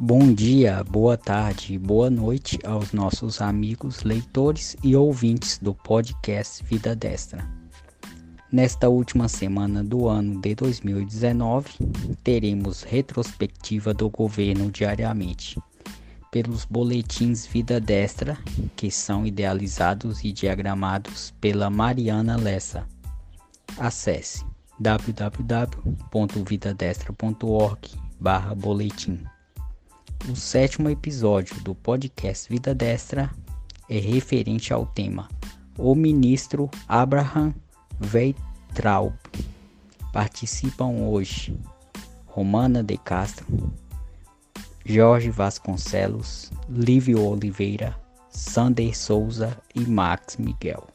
Bom dia, boa tarde e boa noite aos nossos amigos leitores e ouvintes do podcast Vida Destra. Nesta última semana do ano de 2019, teremos retrospectiva do governo diariamente, pelos boletins Vida Destra, que são idealizados e diagramados pela Mariana Lessa. Acesse www.vidadestra.org/boletim. O sétimo episódio do podcast Vida Destra é referente ao tema O Ministro Abraham Weintraub. Participam hoje Romana de Castro, Jorge Vasconcelos, Lívio Oliveira, Sander Souza e Max Miguel.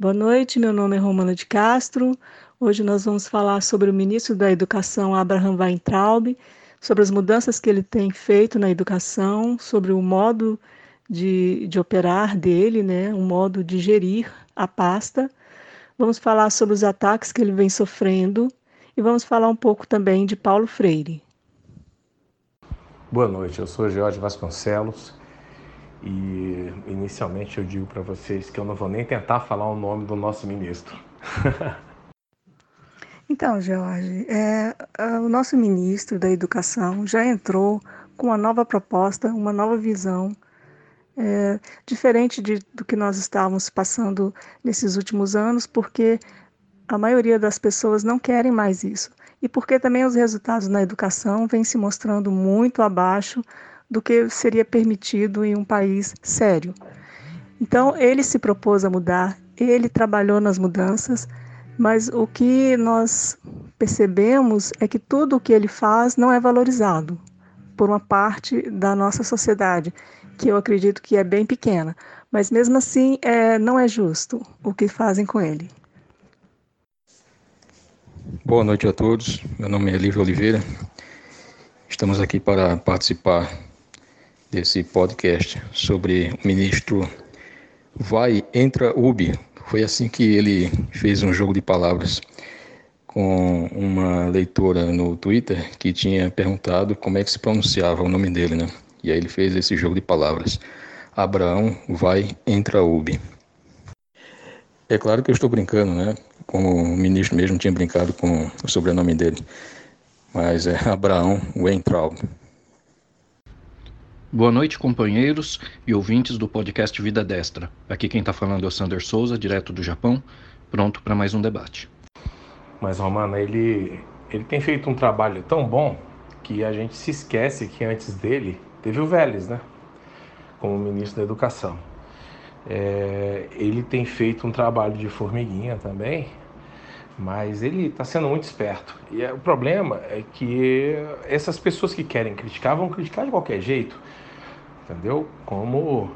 Boa noite, meu nome é Romana de Castro. Hoje nós vamos falar sobre o ministro da Educação, Abraham Weintraub, sobre as mudanças que ele tem feito na educação, sobre o modo de, de operar dele, né, o modo de gerir a pasta. Vamos falar sobre os ataques que ele vem sofrendo e vamos falar um pouco também de Paulo Freire. Boa noite, eu sou Jorge Vasconcelos, e inicialmente eu digo para vocês que eu não vou nem tentar falar o nome do nosso ministro. então, Jorge, é, o nosso ministro da Educação já entrou com uma nova proposta, uma nova visão, é, diferente de, do que nós estávamos passando nesses últimos anos, porque a maioria das pessoas não querem mais isso. E porque também os resultados na educação vêm se mostrando muito abaixo do que seria permitido em um país sério. Então, ele se propôs a mudar, ele trabalhou nas mudanças, mas o que nós percebemos é que tudo o que ele faz não é valorizado por uma parte da nossa sociedade, que eu acredito que é bem pequena. Mas mesmo assim, é, não é justo o que fazem com ele. Boa noite a todos. Meu nome é Lívio Oliveira. Estamos aqui para participar desse podcast sobre o ministro Vai, entra Ubi. Foi assim que ele fez um jogo de palavras com uma leitora no Twitter que tinha perguntado como é que se pronunciava o nome dele, né? E aí ele fez esse jogo de palavras. Abraão vai, entra Ubi. É claro que eu estou brincando, né? Como o ministro mesmo tinha brincado com o sobrenome dele. Mas é Abraão Weintraub. Boa noite, companheiros e ouvintes do podcast Vida Destra. Aqui quem está falando é o Sander Souza, direto do Japão, pronto para mais um debate. Mas, Romana, ele, ele tem feito um trabalho tão bom que a gente se esquece que antes dele teve o Vélez, né? Como ministro da Educação. É, ele tem feito um trabalho de formiguinha também, mas ele está sendo muito esperto. E é, o problema é que essas pessoas que querem criticar vão criticar de qualquer jeito, entendeu? Como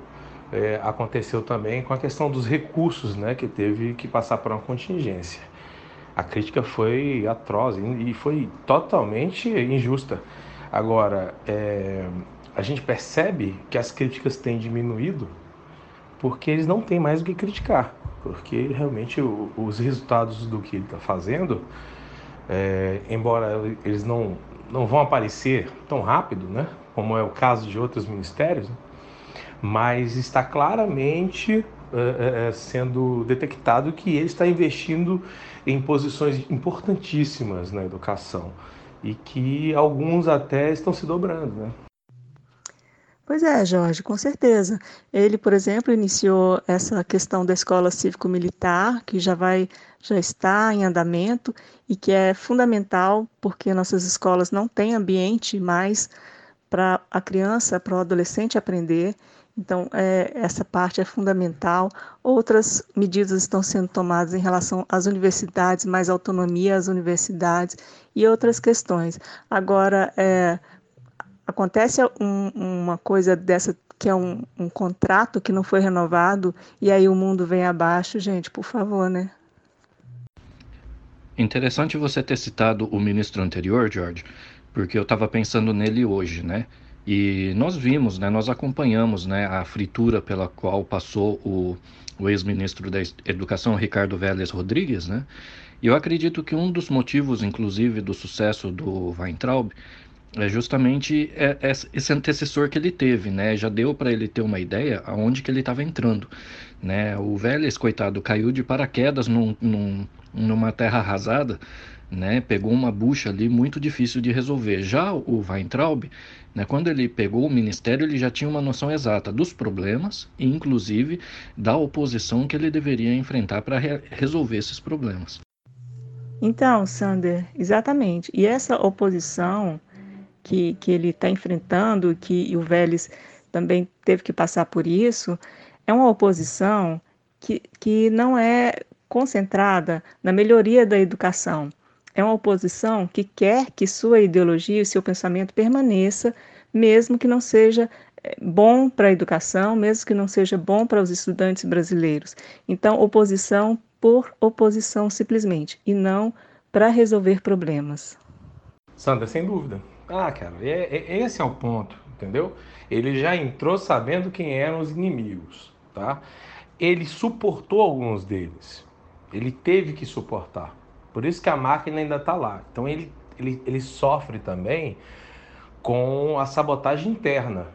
é, aconteceu também com a questão dos recursos, né, que teve que passar por uma contingência. A crítica foi atroz e foi totalmente injusta. Agora, é, a gente percebe que as críticas têm diminuído porque eles não têm mais o que criticar porque realmente o, os resultados do que ele está fazendo, é, embora eles não, não vão aparecer tão rápido, né, como é o caso de outros ministérios, mas está claramente é, é, é, sendo detectado que ele está investindo em posições importantíssimas na educação e que alguns até estão se dobrando, né? Pois é, Jorge, com certeza. Ele, por exemplo, iniciou essa questão da escola cívico-militar, que já vai, já está em andamento e que é fundamental porque nossas escolas não têm ambiente mais para a criança, para o adolescente aprender. Então, é, essa parte é fundamental. Outras medidas estão sendo tomadas em relação às universidades, mais autonomia às universidades e outras questões. Agora, é, acontece um, uma coisa dessa que é um, um, contrato que não foi renovado e aí o mundo vem abaixo, gente, por favor, né? Interessante você ter citado o ministro anterior, George, porque eu estava pensando nele hoje, né? E nós vimos, né, nós acompanhamos né, a fritura pela qual passou o, o ex-ministro da Educação, Ricardo Vélez Rodrigues, né? E eu acredito que um dos motivos, inclusive, do sucesso do Weintraub é justamente é, é esse antecessor que ele teve, né? Já deu para ele ter uma ideia aonde que ele estava entrando, né? O Vélez, coitado, caiu de paraquedas num, num, numa terra arrasada, né? Pegou uma bucha ali muito difícil de resolver. Já o Weintraub, né? Quando ele pegou o ministério, ele já tinha uma noção exata dos problemas e, inclusive, da oposição que ele deveria enfrentar para re resolver esses problemas. Então, Sander, exatamente. E essa oposição que, que ele está enfrentando, que o Vélez também teve que passar por isso, é uma oposição que, que não é concentrada na melhoria da educação. É uma oposição que quer que sua ideologia e seu pensamento permaneça, mesmo que não seja eh, bom para a educação, mesmo que não seja bom para os estudantes brasileiros. Então, oposição por oposição simplesmente, e não para resolver problemas. Sandra, sem dúvida. Ah, cara, é, é, esse é o ponto, entendeu? Ele já entrou sabendo quem eram os inimigos, tá? Ele suportou alguns deles. Ele teve que suportar. Por isso que a máquina ainda está lá. Então ele, ele, ele sofre também com a sabotagem interna,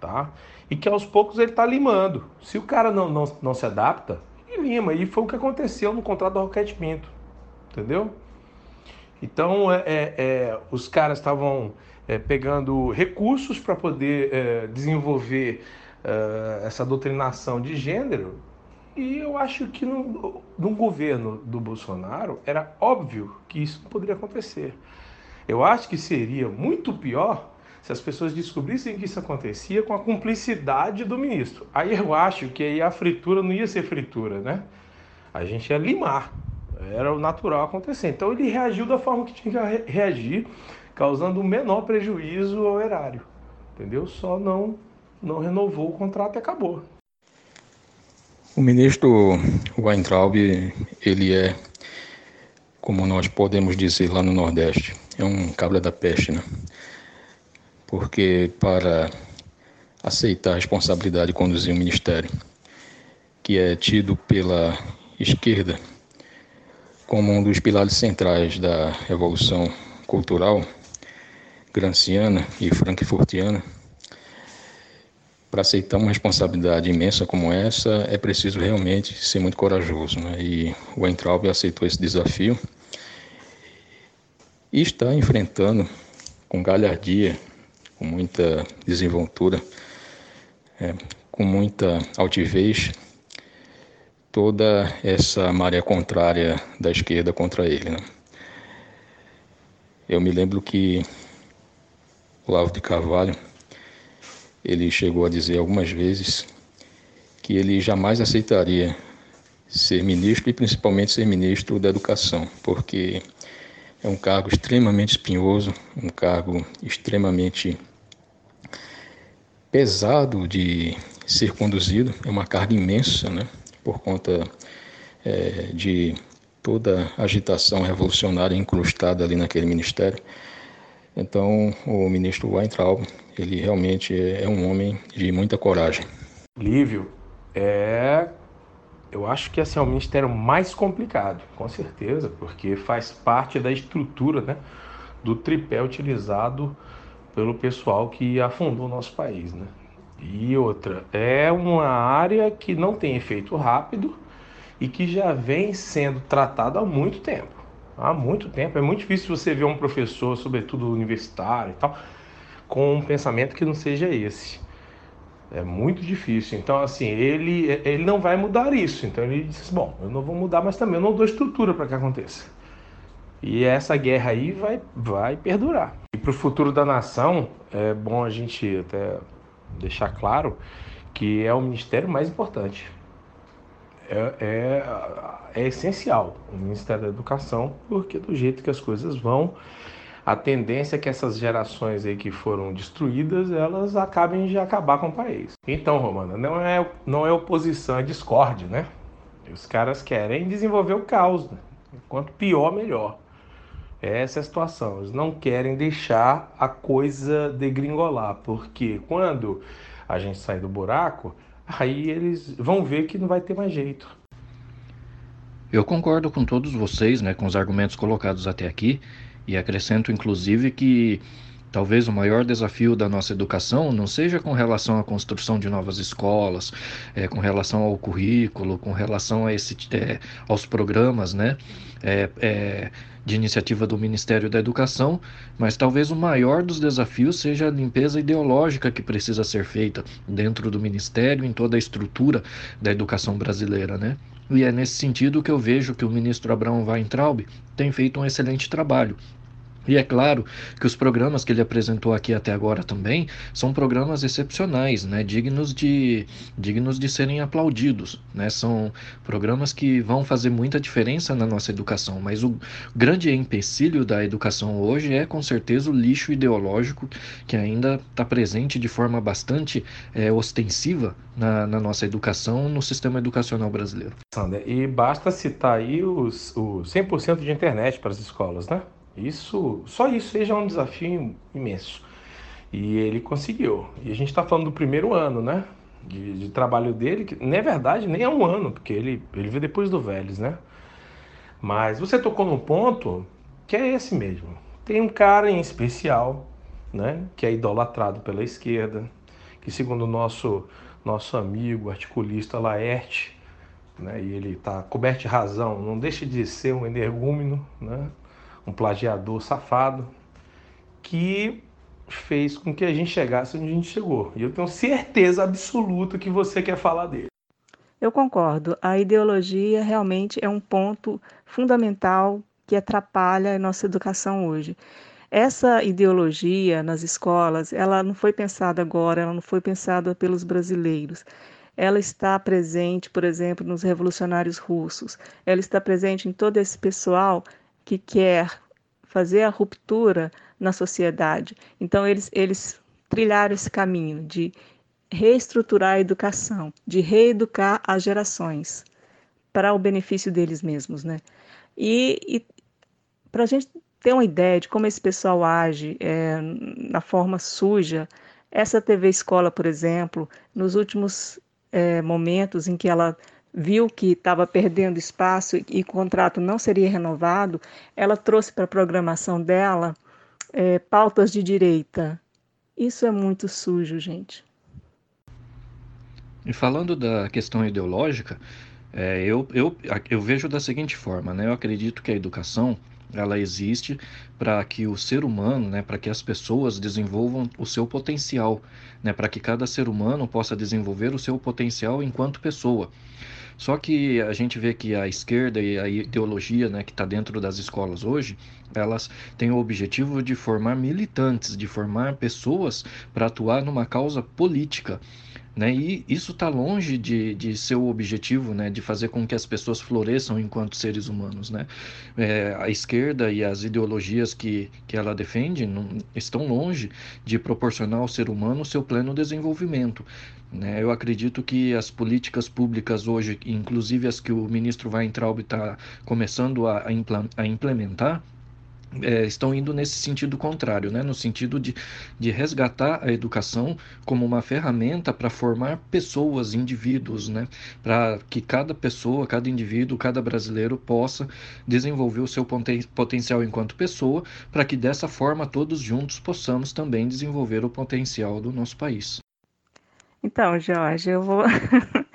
tá? E que aos poucos ele está limando. Se o cara não, não, não se adapta, ele lima. E foi o que aconteceu no contrato do Roquete Pinto, entendeu? Então, é, é, é, os caras estavam é, pegando recursos para poder é, desenvolver é, essa doutrinação de gênero. E eu acho que no, no governo do Bolsonaro era óbvio que isso poderia acontecer. Eu acho que seria muito pior se as pessoas descobrissem que isso acontecia com a cumplicidade do ministro. Aí eu acho que aí a fritura não ia ser fritura, né? A gente ia limar. Era o natural acontecer. Então ele reagiu da forma que tinha que reagir, causando o menor prejuízo ao erário. Entendeu? Só não, não renovou o contrato e acabou. O ministro Weintraub, ele é, como nós podemos dizer lá no Nordeste, é um cabra da peste, né? Porque para aceitar a responsabilidade de conduzir um ministério que é tido pela esquerda como um dos pilares centrais da revolução cultural granciana e frankfurtiana, para aceitar uma responsabilidade imensa como essa, é preciso realmente ser muito corajoso. Né? E o Weintraub aceitou esse desafio e está enfrentando com galhardia, com muita desenvoltura, é, com muita altivez, toda essa maré contrária da esquerda contra ele. Né? Eu me lembro que Olavo de Carvalho, ele chegou a dizer algumas vezes que ele jamais aceitaria ser ministro e principalmente ser ministro da educação, porque é um cargo extremamente espinhoso, um cargo extremamente pesado de ser conduzido, é uma carga imensa, né? por conta é, de toda a agitação revolucionária incrustada ali naquele ministério. Então, o ministro Weintraub, ele realmente é um homem de muita coragem. Lívio, é, eu acho que esse é o ministério mais complicado, com certeza, porque faz parte da estrutura, né, do tripé utilizado pelo pessoal que afundou o nosso país, né? E outra, é uma área que não tem efeito rápido e que já vem sendo tratada há muito tempo. Há muito tempo. É muito difícil você ver um professor, sobretudo universitário e tal, com um pensamento que não seja esse. É muito difícil. Então, assim, ele, ele não vai mudar isso. Então, ele disse: bom, eu não vou mudar, mas também eu não dou estrutura para que aconteça. E essa guerra aí vai, vai perdurar. E para o futuro da nação, é bom a gente até deixar claro que é o ministério mais importante. É, é, é, essencial o Ministério da Educação, porque do jeito que as coisas vão, a tendência é que essas gerações aí que foram destruídas, elas acabem de acabar com o país. Então, Romana, não é, não é oposição, é discórdia, né? Os caras querem desenvolver o caos, né? quanto pior, melhor. Essa é a situação. Eles não querem deixar a coisa degringolar, porque quando a gente sair do buraco, aí eles vão ver que não vai ter mais jeito. Eu concordo com todos vocês, né, com os argumentos colocados até aqui, e acrescento inclusive que Talvez o maior desafio da nossa educação não seja com relação à construção de novas escolas, é, com relação ao currículo, com relação a esse, é, aos programas, né? É, é, de iniciativa do Ministério da Educação, mas talvez o maior dos desafios seja a limpeza ideológica que precisa ser feita dentro do Ministério, em toda a estrutura da educação brasileira, né? E é nesse sentido que eu vejo que o ministro Abraão Weintraub tem feito um excelente trabalho. E é claro que os programas que ele apresentou aqui até agora também são programas excepcionais, né? dignos, de, dignos de serem aplaudidos. Né? São programas que vão fazer muita diferença na nossa educação, mas o grande empecilho da educação hoje é com certeza o lixo ideológico que ainda está presente de forma bastante é, ostensiva na, na, nossa educação, no sistema educacional brasileiro. E basta citar aí os, os 100% de internet para as escolas, né? Isso, só isso seja um desafio imenso. E ele conseguiu. E a gente está falando do primeiro ano, né? De, de, trabalho dele, que na é verdade nem é um ano, porque ele, ele veio depois do Vélez, né? Mas você tocou num ponto que é esse mesmo. Tem um cara em especial, né? Que é idolatrado pela esquerda, que segundo o nosso, nosso amigo articulista Laerte, né? E ele está coberto de razão, não deixa de ser um energúmeno, né? Um plagiador safado, que fez com que a gente chegasse onde a gente chegou. E eu tenho certeza absoluta que você quer falar dele. Eu concordo. A ideologia realmente é um ponto fundamental que atrapalha a nossa educação hoje. Essa ideologia nas escolas, ela não foi pensada agora, ela não foi pensada pelos brasileiros. Ela está presente, por exemplo, nos revolucionários russos. Ela está presente em todo esse pessoal que quer fazer a ruptura na sociedade. Então, eles, eles trilharam esse caminho de reestruturar a educação, de reeducar as gerações para o benefício deles mesmos, né? E, e para a gente ter uma ideia de como esse pessoal age é, na forma suja, essa TV Escola, por exemplo, nos últimos é, momentos em que ela viu que estava perdendo espaço e o contrato não seria renovado, ela trouxe para a programação dela é, pautas de direita. Isso é muito sujo, gente. E falando da questão ideológica, é, eu, eu, eu vejo da seguinte forma, né? Eu acredito que a educação ela existe para que o ser humano, né, para que as pessoas desenvolvam o seu potencial, né, para que cada ser humano possa desenvolver o seu potencial enquanto pessoa. Só que a gente vê que a esquerda e a ideologia né, que está dentro das escolas hoje, elas têm o objetivo de formar militantes, de formar pessoas para atuar numa causa política. Né? E isso está longe de, de ser o objetivo, né? de fazer com que as pessoas floresçam enquanto seres humanos. Né? É, a esquerda e as ideologias que, que ela defende não, estão longe de proporcionar ao ser humano seu pleno desenvolvimento. Né? Eu acredito que as políticas públicas hoje, inclusive as que o ministro Weintraub está começando a, a implementar, é, estão indo nesse sentido contrário, né? no sentido de, de resgatar a educação como uma ferramenta para formar pessoas, indivíduos, né? para que cada pessoa, cada indivíduo, cada brasileiro possa desenvolver o seu poten potencial enquanto pessoa, para que dessa forma todos juntos possamos também desenvolver o potencial do nosso país. Então, Jorge, eu vou.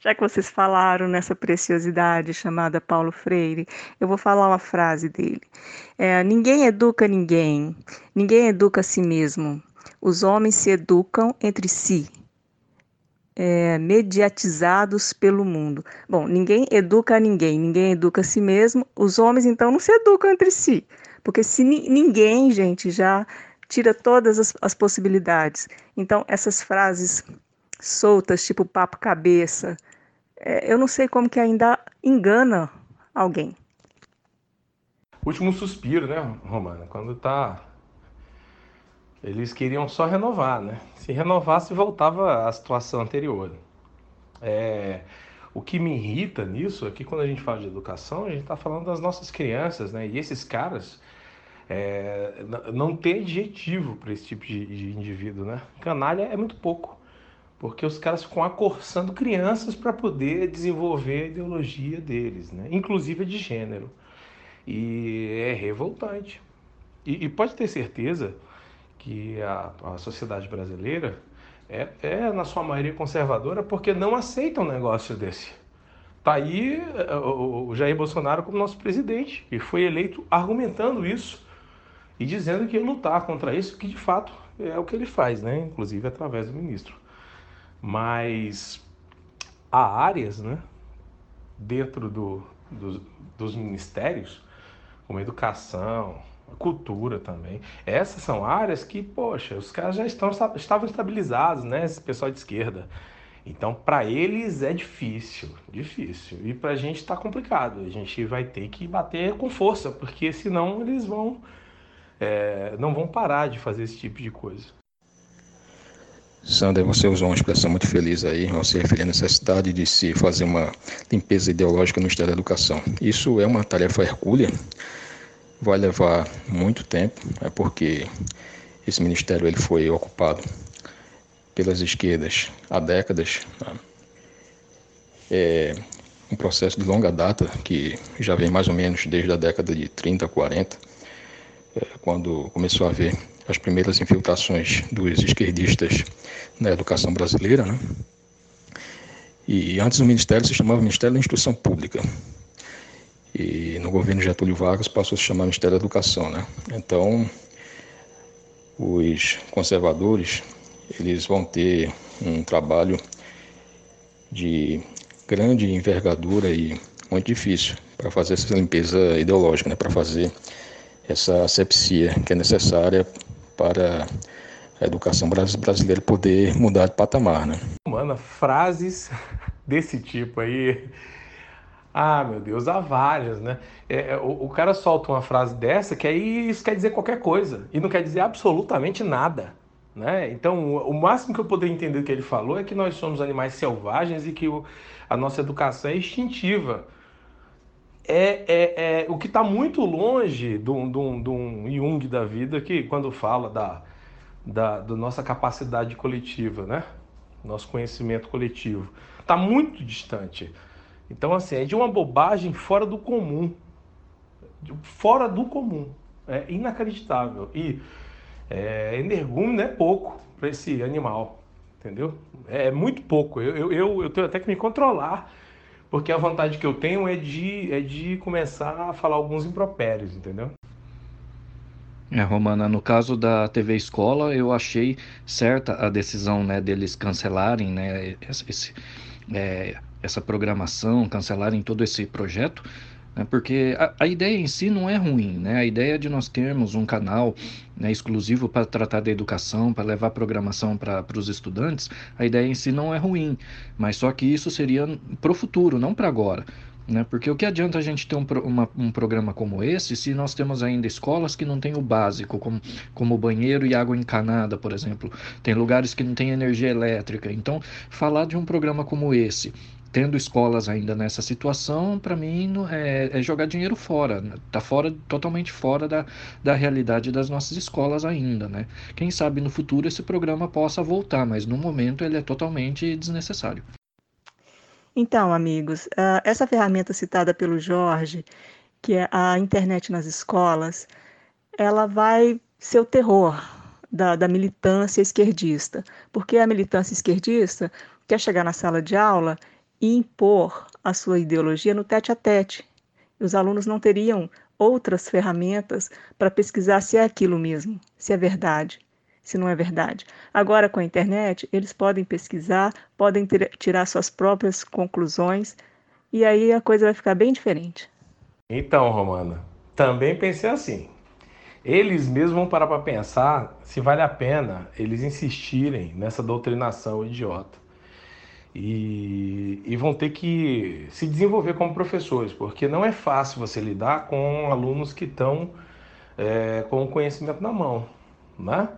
Já que vocês falaram nessa preciosidade chamada Paulo Freire, eu vou falar uma frase dele. É, ninguém educa ninguém, ninguém educa a si mesmo. Os homens se educam entre si, é, mediatizados pelo mundo. Bom, ninguém educa ninguém, ninguém educa a si mesmo. Os homens, então, não se educam entre si. Porque se ninguém, gente, já tira todas as, as possibilidades. Então, essas frases soltas, tipo papo cabeça. É, eu não sei como que ainda engana alguém. Último suspiro, né, Romana? Quando tá. Eles queriam só renovar, né? Se renovasse, voltava à situação anterior. É... O que me irrita nisso é que quando a gente fala de educação, a gente está falando das nossas crianças, né? E esses caras é... não tem adjetivo para esse tipo de, de indivíduo, né? Canalha é muito pouco. Porque os caras ficam acorçando crianças para poder desenvolver a ideologia deles, né? inclusive de gênero. E é revoltante. E, e pode ter certeza que a, a sociedade brasileira é, é, na sua maioria, conservadora porque não aceita um negócio desse. Tá aí é, o Jair Bolsonaro como nosso presidente, e foi eleito argumentando isso e dizendo que ia lutar contra isso, que de fato é o que ele faz, né? inclusive através do ministro. Mas há áreas né, dentro do, do, dos ministérios, como educação, cultura também. Essas são áreas que, poxa, os caras já estão, estavam estabilizados, né? Esse pessoal de esquerda. Então, para eles é difícil, difícil. E para a gente está complicado. A gente vai ter que bater com força, porque senão eles vão é, não vão parar de fazer esse tipo de coisa. Sander, você usou uma expressão muito feliz aí, ao se referir à necessidade de se fazer uma limpeza ideológica no Ministério da Educação. Isso é uma tarefa hercúlea, vai levar muito tempo, é porque esse ministério ele foi ocupado pelas esquerdas há décadas. Né? É um processo de longa data que já vem mais ou menos desde a década de 30, 40, é, quando começou a haver as primeiras infiltrações dos esquerdistas na educação brasileira. Né? E antes o ministério se chamava Ministério da Instrução Pública. E no governo Getúlio Vargas passou a se chamar Ministério da Educação, né? Então, os conservadores, eles vão ter um trabalho de grande envergadura e muito difícil para fazer essa limpeza ideológica, né? Para fazer essa asepsia que é necessária para a educação brasileira poder mudar de patamar, né? Mano, frases desse tipo aí ah, meu Deus, há várias, né? É, é, o, o, cara solta uma frase dessa que aí isso quer dizer qualquer coisa e não quer dizer absolutamente nada, né? Então, o, máximo que eu poderia entender do que ele falou é que nós somos animais selvagens e que o, a nossa educação é instintiva. É, é, é o que está muito longe de um, de, um, de um Jung da vida que quando fala da, da, da nossa capacidade coletiva, né? Nosso conhecimento coletivo. Está muito distante. Então, assim, é de uma bobagem fora do comum. Fora do comum. É inacreditável. E é, energúmeno é pouco para esse animal, entendeu? É muito pouco. Eu, eu, eu tenho até que me controlar, porque a vontade que eu tenho é de, é de começar a falar alguns impropérios, entendeu? É, Romana, no caso da TV Escola, eu achei certa a decisão né, deles cancelarem né, esse, é, essa programação, cancelarem todo esse projeto, né, porque a, a, ideia em si não é ruim, né? A ideia de nós termos um canal né, exclusivo para tratar da educação, para levar programação para os estudantes, a ideia em si não é ruim, mas só que isso seria para o futuro, não para agora. Né? Porque o que adianta a gente ter um, uma, um programa como esse se nós temos ainda escolas que não têm o básico, como, como banheiro e água encanada, por exemplo. Tem lugares que não tem energia elétrica. Então, falar de um programa como esse, tendo escolas ainda nessa situação, para mim é, é, jogar dinheiro fora, está fora, totalmente fora da, da realidade das nossas escolas ainda, né? Quem sabe no futuro esse programa possa voltar, mas no momento ele é totalmente desnecessário. Então, amigos, essa ferramenta citada pelo Jorge, que é a internet nas escolas, ela vai ser o terror da, da militância esquerdista, porque a militância esquerdista quer chegar na sala de aula e impor a sua ideologia no tete a tete. Os alunos não teriam outras ferramentas para pesquisar se é aquilo mesmo, se é verdade, se não é verdade. Agora, com a internet, eles podem pesquisar, podem tirar suas próprias conclusões e aí a coisa vai ficar bem diferente. Então, Romana, também pensei assim. Eles mesmos vão parar para pensar se vale a pena eles insistirem nessa doutrinação idiota e, e, vão ter que se desenvolver como professores, porque não é fácil você lidar com alunos que estão é, com o conhecimento na mão, né?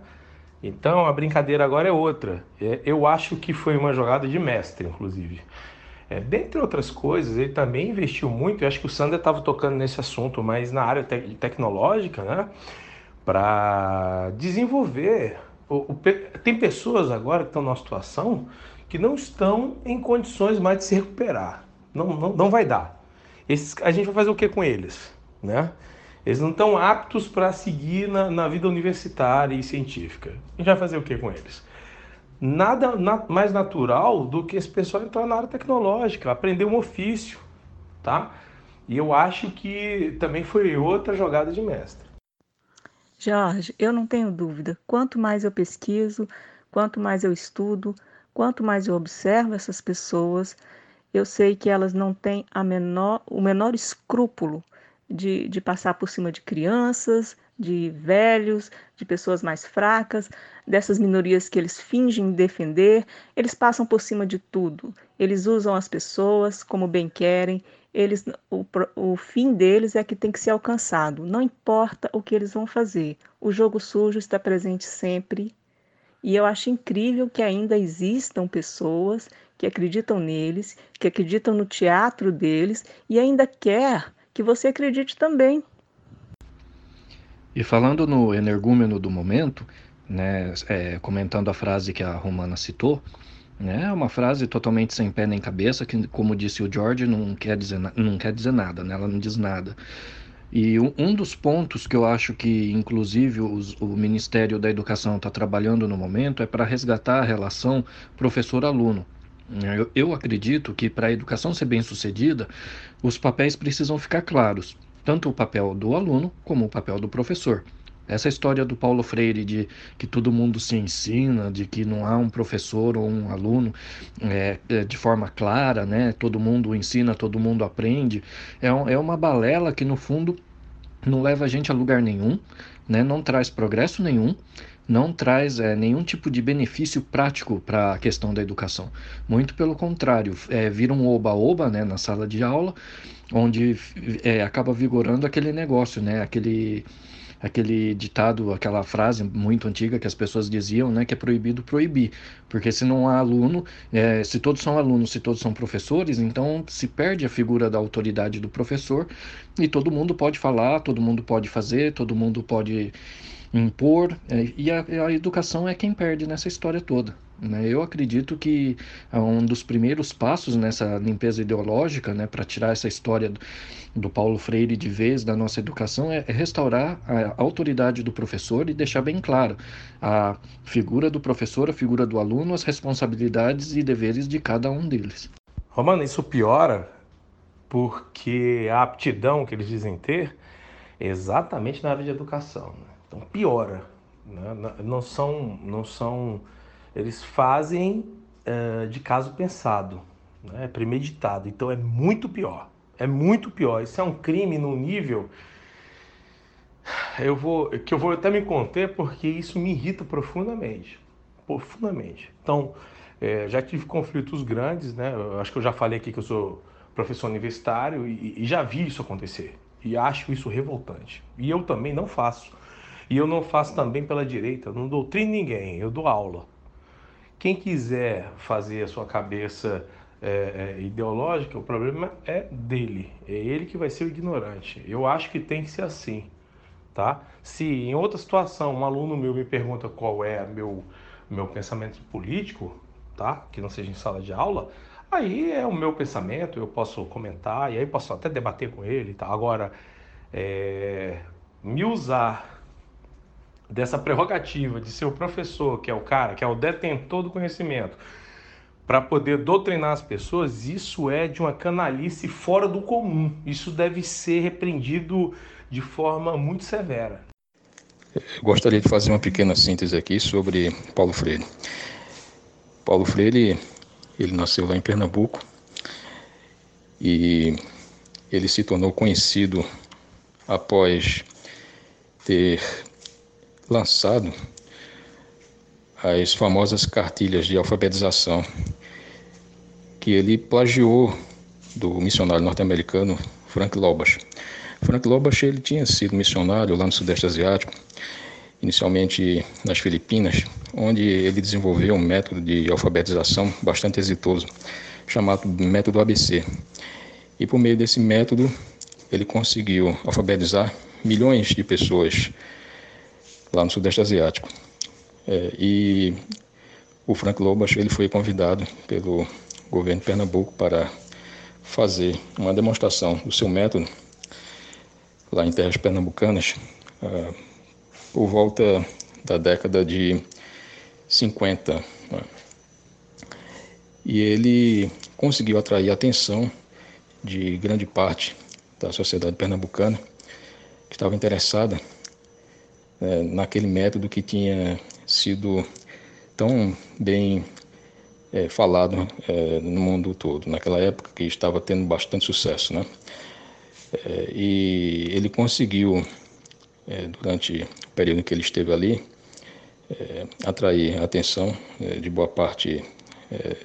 Então a brincadeira agora é outra. É, eu acho que foi uma jogada de mestre, inclusive. É, dentre outras coisas, ele também investiu muito. Eu acho que o Sander estava tocando nesse assunto, mas na área te tecnológica, né? Para desenvolver o, o, tem pessoas agora que estão numa situação que não estão em condições mais de se recuperar. Não, não, não vai dar. Esses, a gente vai fazer o que com eles? Né? Eles não estão aptos para seguir na, na, vida universitária e científica. A gente vai fazer o que com eles? Nada na, mais natural do que esse pessoal entrar na área tecnológica, aprender um ofício, tá? E eu acho que também foi outra jogada de mestre. Jorge, eu não tenho dúvida. Quanto mais eu pesquiso, quanto mais eu estudo, quanto mais eu observo essas pessoas, eu sei que elas não têm a menor, o menor escrúpulo de, de passar por cima de crianças, de velhos, de pessoas mais fracas, dessas minorias que eles fingem defender, eles passam por cima de tudo. Eles usam as pessoas como bem querem, eles, o, o fim deles é que tem que ser alcançado. Não importa o que eles vão fazer, o jogo sujo está presente sempre. E eu acho incrível que ainda existam pessoas que acreditam neles, que acreditam no teatro deles e ainda quer que você acredite também. E falando no energúmeno do momento, né, é, comentando a frase que a Romana citou, né, é uma frase totalmente sem pé nem cabeça, que, como disse o George, não quer dizer, não quer dizer nada, né, ela não diz nada. E um, um dos pontos que eu acho que, inclusive, os, o Ministério da Educação está trabalhando no momento é para resgatar a relação professor-aluno. Eu, eu acredito que para a educação ser bem sucedida, os papéis precisam ficar claros, tanto o papel do aluno como o papel do professor. Essa história do Paulo Freire de que todo mundo se ensina, de que não há um professor ou um aluno é, é, de forma clara, né? Todo mundo ensina, todo mundo aprende, é, um, é uma balela que no fundo não leva a gente a lugar nenhum, né? Não traz progresso nenhum não traz é, nenhum tipo de benefício prático para a questão da educação. Muito pelo contrário, é, vira um oba-oba né, na sala de aula, onde é, acaba vigorando aquele negócio, né, aquele, aquele ditado, aquela frase muito antiga que as pessoas diziam, né, que é proibido proibir. Porque se não há aluno, é, se todos são alunos, se todos são professores, então se perde a figura da autoridade do professor e todo mundo pode falar, todo mundo pode fazer, todo mundo pode impor, é, e a, a, educação é quem perde nessa história toda. Né? Eu acredito que é um dos primeiros passos nessa limpeza ideológica, né, para tirar essa história do, do, Paulo Freire de vez da nossa educação, é, é restaurar a autoridade do professor e deixar bem claro a figura do professor, a figura do aluno, as responsabilidades e deveres de cada um deles. Romano, isso piora porque a aptidão que eles dizem ter é exatamente na área de educação. Né? Então piora. Né? Não são, não são, eles fazem uh, de caso pensado, né? é premeditado. Então é muito pior. É muito pior. Isso é um crime no nível eu vou que eu vou até me conter porque isso me irrita profundamente, profundamente. Então é, já tive conflitos grandes, né? Eu acho que eu já falei aqui que eu sou professor universitário e, e já vi isso acontecer e acho isso revoltante. E eu também não faço. E eu não faço também pela direita, eu não doutrino ninguém, eu dou aula. Quem quiser fazer a sua cabeça é, é, ideológica, o problema é dele, é ele que vai ser o ignorante. Eu acho que tem que ser assim, tá? Se em outra situação um aluno meu me pergunta qual é meu meu pensamento político, tá? Que não seja em sala de aula, aí é o meu pensamento, eu posso comentar e aí posso até debater com ele, tá? Agora, é, me usar dessa prerrogativa de ser o professor, que é o cara, que é o detentor do conhecimento, para poder doutrinar as pessoas, isso é de uma canalice fora do comum. Isso deve ser repreendido de forma muito severa. Eu gostaria de fazer uma pequena síntese aqui sobre Paulo Freire. Paulo Freire, ele nasceu lá em Pernambuco e ele se tornou conhecido após ter lançado as famosas cartilhas de alfabetização que ele plagiou do missionário norte-americano Frank Lobach. Frank Lobach ele tinha sido missionário lá no Sudeste Asiático, inicialmente nas Filipinas, onde ele desenvolveu um método de alfabetização bastante exitoso, chamado método ABC. E por meio desse método, ele conseguiu alfabetizar milhões de pessoas lá no Sudeste Asiático. É, e o Frank Lobach ele foi convidado pelo governo de Pernambuco para fazer uma demonstração do seu método lá em terras pernambucanas uh, por volta da década de 50. Né? E ele conseguiu atrair a atenção de grande parte da sociedade pernambucana que estava interessada é, naquele método que tinha sido tão bem é, falado é, no mundo todo, naquela época que estava tendo bastante sucesso. Né? É, e ele conseguiu, é, durante o período em que ele esteve ali, é, atrair a atenção de boa parte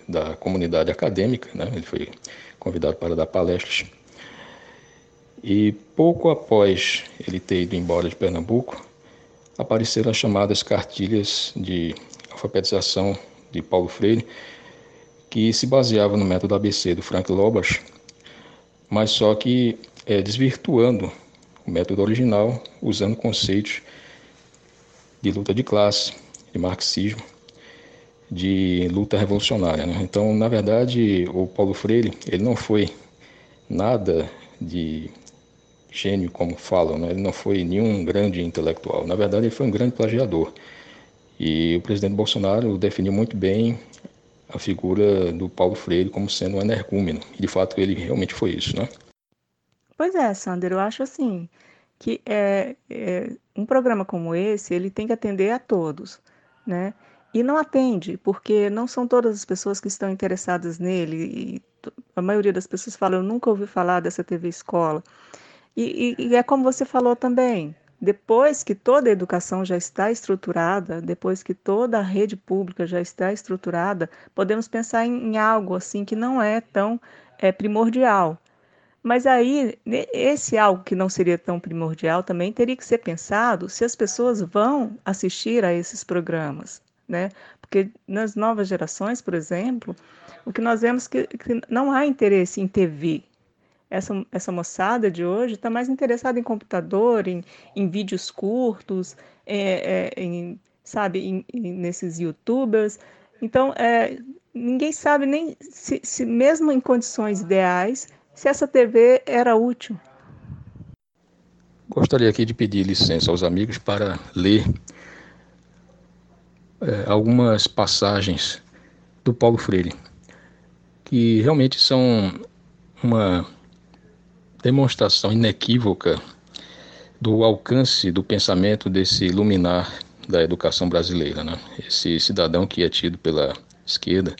da comunidade acadêmica. Né? Ele foi convidado para dar palestras. E pouco após ele ter ido embora de Pernambuco, apareceram as chamadas cartilhas de alfabetização de Paulo Freire, que se baseava no método ABC do Frank Lobach, mas só que é, desvirtuando o método original, usando conceitos de luta de classe, de marxismo, de luta revolucionária. Né? Então, na verdade, o Paulo Freire ele não foi nada de gênio, como falam, né? ele não foi nenhum grande intelectual. Na verdade, ele foi um grande plagiador. E o presidente Bolsonaro definiu muito bem a figura do Paulo Freire como sendo um energúmeno. E, de fato, ele realmente foi isso, né? Pois é, Sander, eu acho assim que é, é, um programa como esse ele tem que atender a todos, né? E não atende, porque não são todas as pessoas que estão interessadas nele. A maioria das pessoas fala, eu nunca ouvi falar dessa TV Escola. E, e, e é como você falou também, depois que toda a educação já está estruturada, depois que toda a rede pública já está estruturada, podemos pensar em, em algo assim que não é tão é, primordial. Mas aí, esse algo que não seria tão primordial também teria que ser pensado se as pessoas vão assistir a esses programas, né? Porque nas novas gerações, por exemplo, o que nós vemos que, que não há interesse em TV, essa, essa moçada de hoje está mais interessada em computador, em, em vídeos curtos, é, é, em, sabe, em, em, nesses youtubers. Então, é, ninguém sabe nem se, se, mesmo em condições ideais, se essa TV era útil. Gostaria aqui de pedir licença aos amigos para ler é, algumas passagens do Paulo Freire, que realmente são uma demonstração inequívoca do alcance do pensamento desse luminar da educação brasileira, né? Esse cidadão que é tido pela esquerda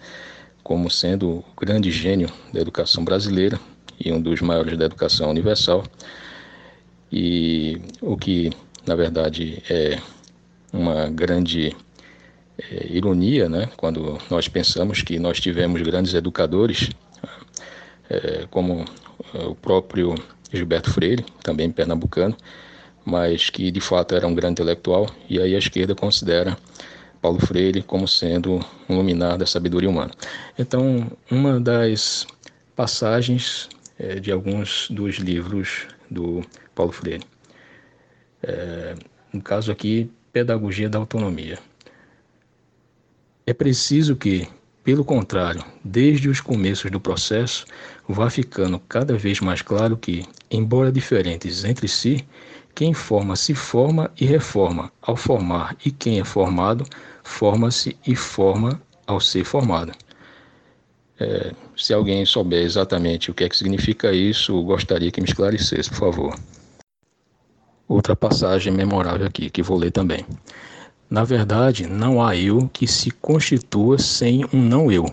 como sendo o grande gênio da educação brasileira e um dos maiores da educação universal. E o que, na verdade, é uma grande é, ironia, né? Quando nós pensamos que nós tivemos grandes educadores, é, como o próprio Gilberto Freire, também pernambucano, mas que de fato era um grande intelectual, e aí a esquerda considera Paulo Freire como sendo um luminar da sabedoria humana. Então, uma das passagens é, de alguns dos livros do Paulo Freire. É, no caso aqui, Pedagogia da Autonomia. É preciso que, pelo contrário, desde os começos do processo, vá ficando cada vez mais claro que, embora diferentes entre si, quem forma se forma e reforma ao formar, e quem é formado forma-se e forma ao ser formado. É, se alguém souber exatamente o que é que significa isso, gostaria que me esclarecesse, por favor. Outra passagem memorável aqui, que vou ler também. Na verdade, não há eu que se constitua sem um não eu.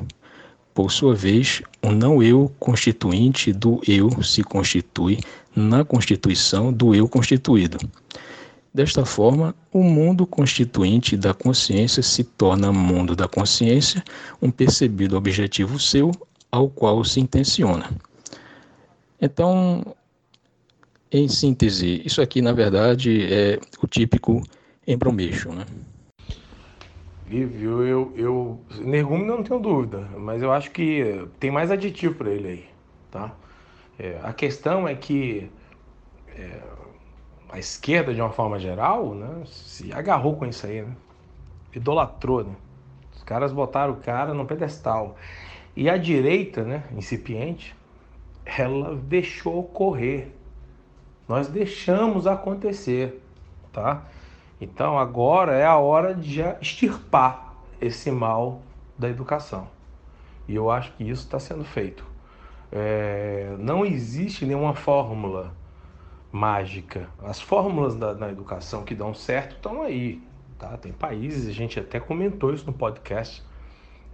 Por sua vez, o não eu constituinte do eu se constitui na constituição do eu constituído. Desta forma, o mundo constituinte da consciência se torna mundo da consciência, um percebido objetivo seu ao qual se intenciona. Então, em síntese, isso aqui na verdade é o típico embromation, né? Lívio, eu, eu. Nergúmeno eu não tenho dúvida, mas eu acho que tem mais aditivo para ele aí, tá? É, a questão é que é, a esquerda, de uma forma geral, né, se agarrou com isso aí, né? idolatrou, né? Os caras botaram o cara no pedestal. E a direita, né, incipiente, ela deixou ocorrer. Nós deixamos acontecer, tá? Então agora é a hora de extirpar esse mal da educação. E eu acho que isso está sendo feito. É, não existe nenhuma fórmula mágica. As fórmulas da, da educação que dão certo estão aí. Tá? Tem países, a gente até comentou isso no podcast,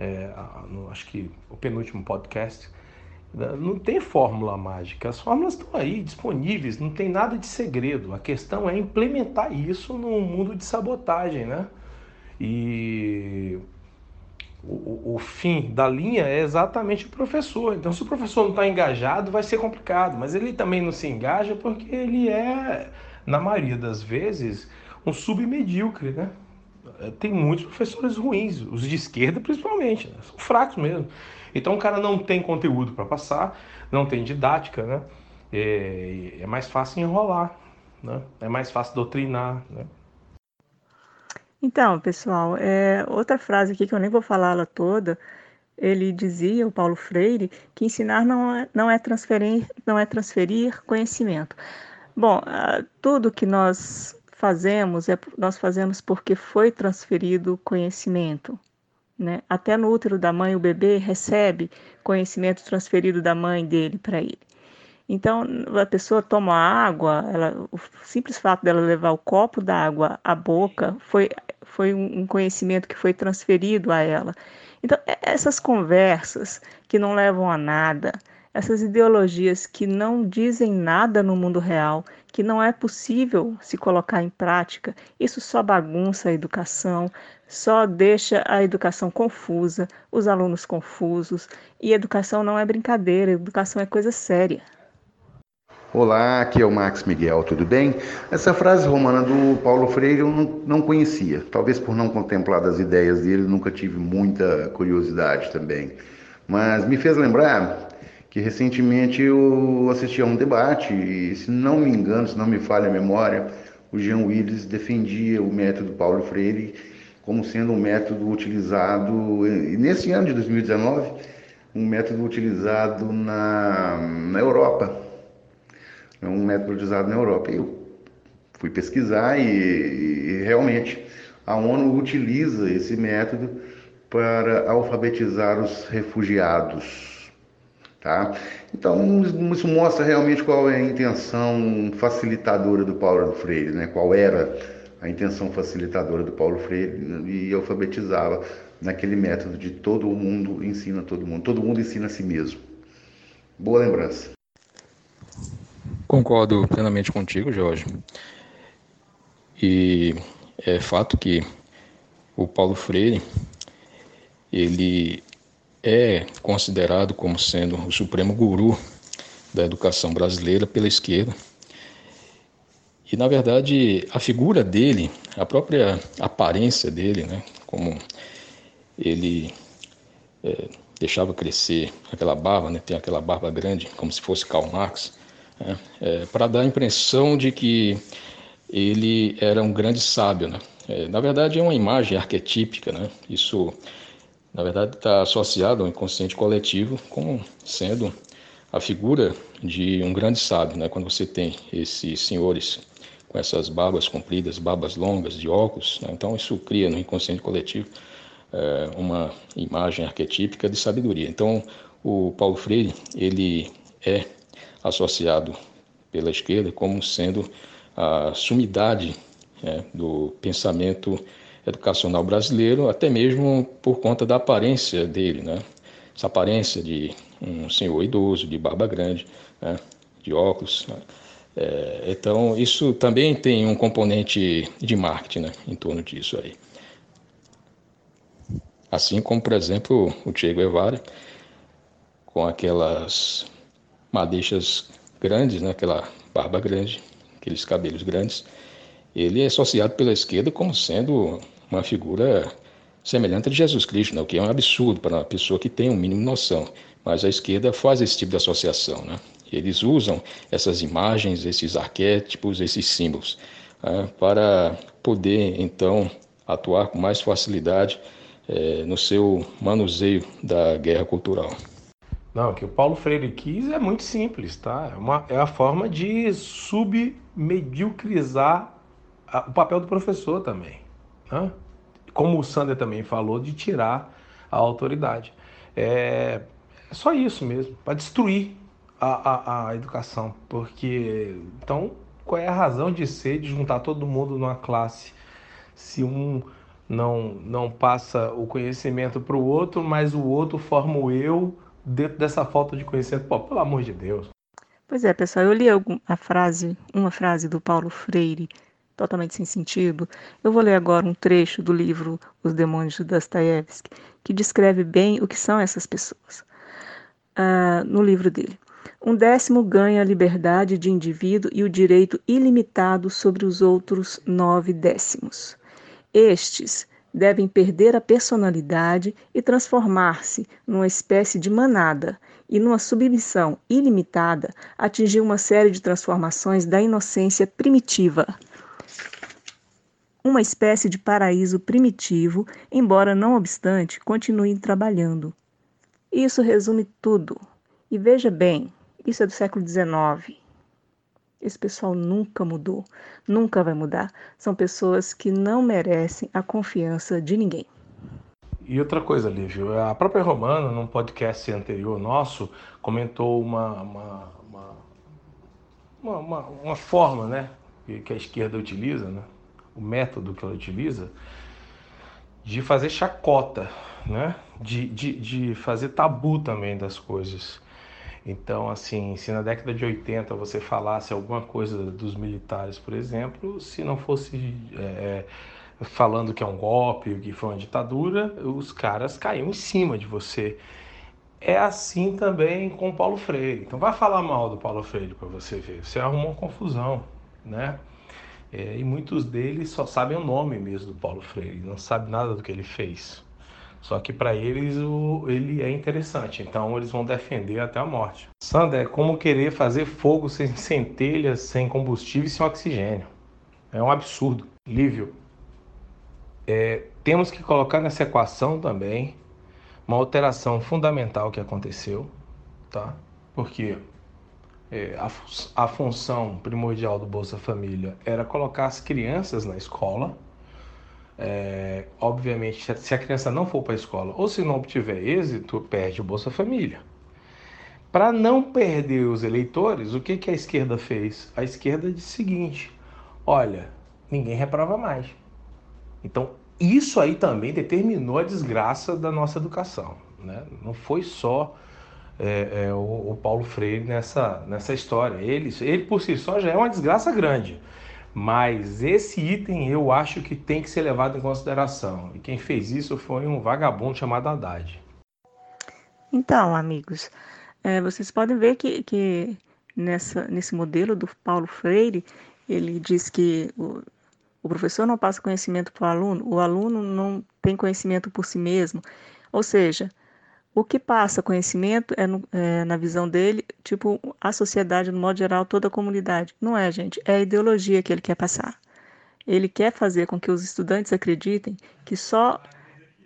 é, no, acho que o penúltimo podcast. Não tem fórmula mágica, as fórmulas estão aí disponíveis, não tem nada de segredo. A questão é implementar isso num mundo de sabotagem, né? E o, o, fim da linha é exatamente o professor. Então, se o professor não está engajado, vai ser complicado. Mas ele também não se engaja porque ele é, na maioria das vezes, um submedíocre, né? Tem muitos professores ruins, os de esquerda principalmente, né? são fracos mesmo. Então o cara não tem conteúdo para passar, não tem didática, né? É, é mais fácil enrolar, né? É mais fácil doutrinar, né? Então, pessoal, é, outra frase aqui que eu nem vou falar ela toda, ele dizia, o Paulo Freire, que ensinar não é, não é, transferir, não é transferir conhecimento. Bom, uh, tudo que nós fazemos, é, nós fazemos porque foi transferido conhecimento. Né? Até no útero da mãe, o bebê recebe conhecimento transferido da mãe dele para ele. Então, a pessoa toma água, ela, o simples fato dela levar o copo d'água à boca foi, foi um conhecimento que foi transferido a ela. Então, essas conversas que não levam a nada, essas ideologias que não dizem nada no mundo real, que não é possível se colocar em prática, isso só bagunça a educação, só deixa a educação confusa, os alunos confusos, e educação não é brincadeira, educação é coisa séria. Olá, aqui é o Max Miguel, tudo bem? Essa frase romana do Paulo Freire eu não, conhecia, talvez por não contemplar das ideias dele, nunca tive muita curiosidade também. Mas me fez lembrar que recentemente eu assisti a um debate e, se não me engano, se não me falha a memória, o Jean Willis defendia o método Paulo Freire como sendo um método utilizado, nesse ano de 2019, um método utilizado na, na Europa é um método utilizado na Europa. Eu fui pesquisar e, e realmente a ONU utiliza esse método para alfabetizar os refugiados. Tá? Então, isso mostra realmente qual é a intenção facilitadora do Paulo Freire, né? qual era a intenção facilitadora do Paulo Freire e alfabetizava naquele método de todo mundo ensina todo mundo, todo mundo ensina a si mesmo. Boa lembrança. Concordo plenamente contigo, Jorge. E é fato que o Paulo Freire ele é considerado como sendo o supremo guru da educação brasileira pela esquerda. E na verdade, a figura dele, a própria aparência dele, né, como ele é, deixava crescer aquela barba, né, tem aquela barba grande, como se fosse Karl Marx, é, é, para dar a impressão de que ele era um grande sábio. Né? É, na verdade, é uma imagem arquetípica. Né? Isso, na verdade, está associado ao inconsciente coletivo como sendo a figura de um grande sábio. Né? Quando você tem esses senhores com essas barbas compridas, barbas longas, de óculos, né? então isso cria no inconsciente coletivo é, uma imagem arquetípica de sabedoria. Então, o Paulo Freire, ele é associado pela esquerda como sendo a sumidade é, do pensamento educacional brasileiro, até mesmo por conta da aparência dele, né? Essa aparência de um senhor idoso, de barba grande, né? de óculos. Né? É, então, isso também tem um componente de marketing né? em torno disso aí. Assim como, por exemplo, o Che Guevara, com aquelas madeixas grandes, né, aquela barba grande, aqueles cabelos grandes, ele é associado pela esquerda como sendo uma figura semelhante a Jesus Cristo, né, o que é um absurdo para uma pessoa que tem um mínimo noção. Mas a esquerda faz esse tipo de associação. Né? Eles usam essas imagens, esses arquétipos, esses símbolos, né, para poder, então, atuar com mais facilidade é, no seu manuseio da guerra cultural. Não, o que o Paulo Freire quis é muito simples, tá? É, uma, é a forma de submediocrizar o papel do professor também. Né? Como o Sander também falou, de tirar a autoridade. É, é só isso mesmo, para destruir a, a, a educação. Porque, então, qual é a razão de ser de juntar todo mundo numa classe se um não, não passa o conhecimento para o outro, mas o outro forma o eu dentro dessa falta de conhecimento. Pô, pelo amor de Deus. Pois é, pessoal, eu li a frase, uma frase do Paulo Freire, totalmente sem sentido. Eu vou ler agora um trecho do livro Os Demônios de Dostoiévski, que descreve bem o que são essas pessoas. Uh, no livro dele. Um décimo ganha a liberdade de indivíduo e o direito ilimitado sobre os outros nove décimos. Estes devem perder a personalidade e transformar-se numa espécie de manada, e numa submissão ilimitada atingir uma série de transformações da inocência primitiva. Uma espécie de paraíso primitivo, embora não obstante continuem trabalhando. Isso resume tudo. E veja bem, isso é do século XIX. Esse pessoal nunca mudou, nunca vai mudar. São pessoas que não merecem a confiança de ninguém. E outra coisa, Lívio, a própria Romana, num podcast anterior nosso, comentou uma, uma, uma, uma, uma forma né, que a esquerda utiliza, né, o método que ela utiliza, de fazer chacota, né, de, de, de fazer tabu também das coisas. Então, assim, se na década de 80 você falasse alguma coisa dos militares, por exemplo, se não fosse é, é, falando que é um golpe, que foi uma ditadura, os caras caíam em cima de você. É assim também com Paulo Freire. Então, vai falar mal do Paulo Freire para você ver. Você arrumou confusão, né? É, e muitos deles só sabem o nome mesmo do Paulo Freire, não sabem nada do que ele fez. Só que para eles o, ele é interessante, então eles vão defender até a morte. Sander, é como querer fazer fogo sem centelhas, sem combustível e sem oxigênio. É um absurdo. Lívio, é, temos que colocar nessa equação também uma alteração fundamental que aconteceu, tá? Porque é, a, a função primordial do Bolsa Família era colocar as crianças na escola é, obviamente, se a criança não for para a escola ou se não obtiver êxito, perde o Bolsa Família. Para não perder os eleitores, o que, que a esquerda fez? A esquerda disse o seguinte: olha, ninguém reprova mais. Então, isso aí também determinou a desgraça da nossa educação. Né? Não foi só é, é, o, o, Paulo Freire nessa, nessa história. Ele, ele, por si só, já é uma desgraça grande. Mas esse item eu acho que tem que ser levado em consideração. E quem fez isso foi um vagabundo chamado Haddad. Então, amigos, é, vocês podem ver que, que nessa, nesse modelo do Paulo Freire, ele diz que o, o professor não passa conhecimento para o aluno, o aluno não tem conhecimento por si mesmo. Ou seja, o que passa conhecimento é, no, é, na visão dele, tipo, a sociedade, no modo geral, toda a comunidade. Não é, gente, é a ideologia que ele quer passar. Ele quer fazer com que os estudantes acreditem que só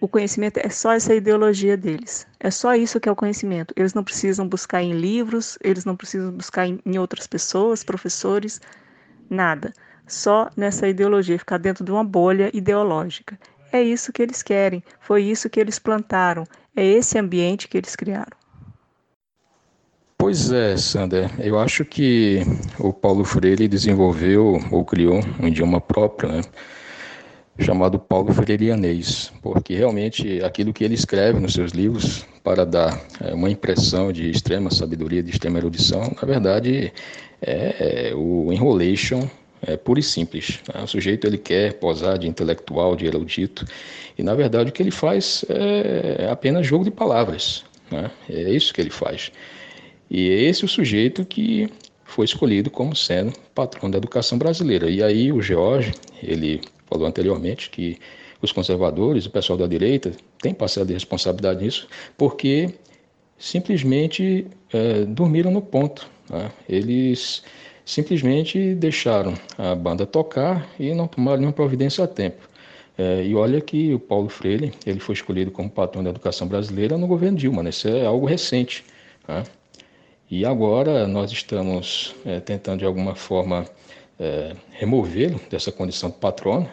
o conhecimento é só essa ideologia deles. É só isso que é o conhecimento. Eles não precisam buscar em livros, eles não precisam buscar em, em outras pessoas, professores, nada. Só nessa ideologia, ficar dentro de uma bolha ideológica. É isso que eles querem, foi isso que eles plantaram, é esse ambiente que eles criaram. Pois é, Sander. Eu acho que o Paulo Freire desenvolveu ou criou um idioma próprio, né? chamado Paulo Freirianês, porque realmente aquilo que ele escreve nos seus livros para dar é, uma impressão de extrema sabedoria, de extrema erudição, na verdade é, é o enrolation é puro e simples. Né? O sujeito ele quer posar de intelectual, de erudito, e na verdade o que ele faz é apenas jogo de palavras. Né? É isso que ele faz. E é esse o sujeito que foi escolhido como sendo patrão da educação brasileira. E aí o George, ele falou anteriormente que os conservadores, o pessoal da direita, tem parcela de responsabilidade nisso, porque simplesmente é, dormiram no ponto. Né? Eles simplesmente deixaram a banda tocar e não tomaram nenhuma providência a tempo. É, e olha que o Paulo Freire ele foi escolhido como patrão da educação brasileira no governo Dilma, né? isso é algo recente. Né? E agora nós estamos é, tentando de alguma forma é, removê-lo dessa condição de patrono,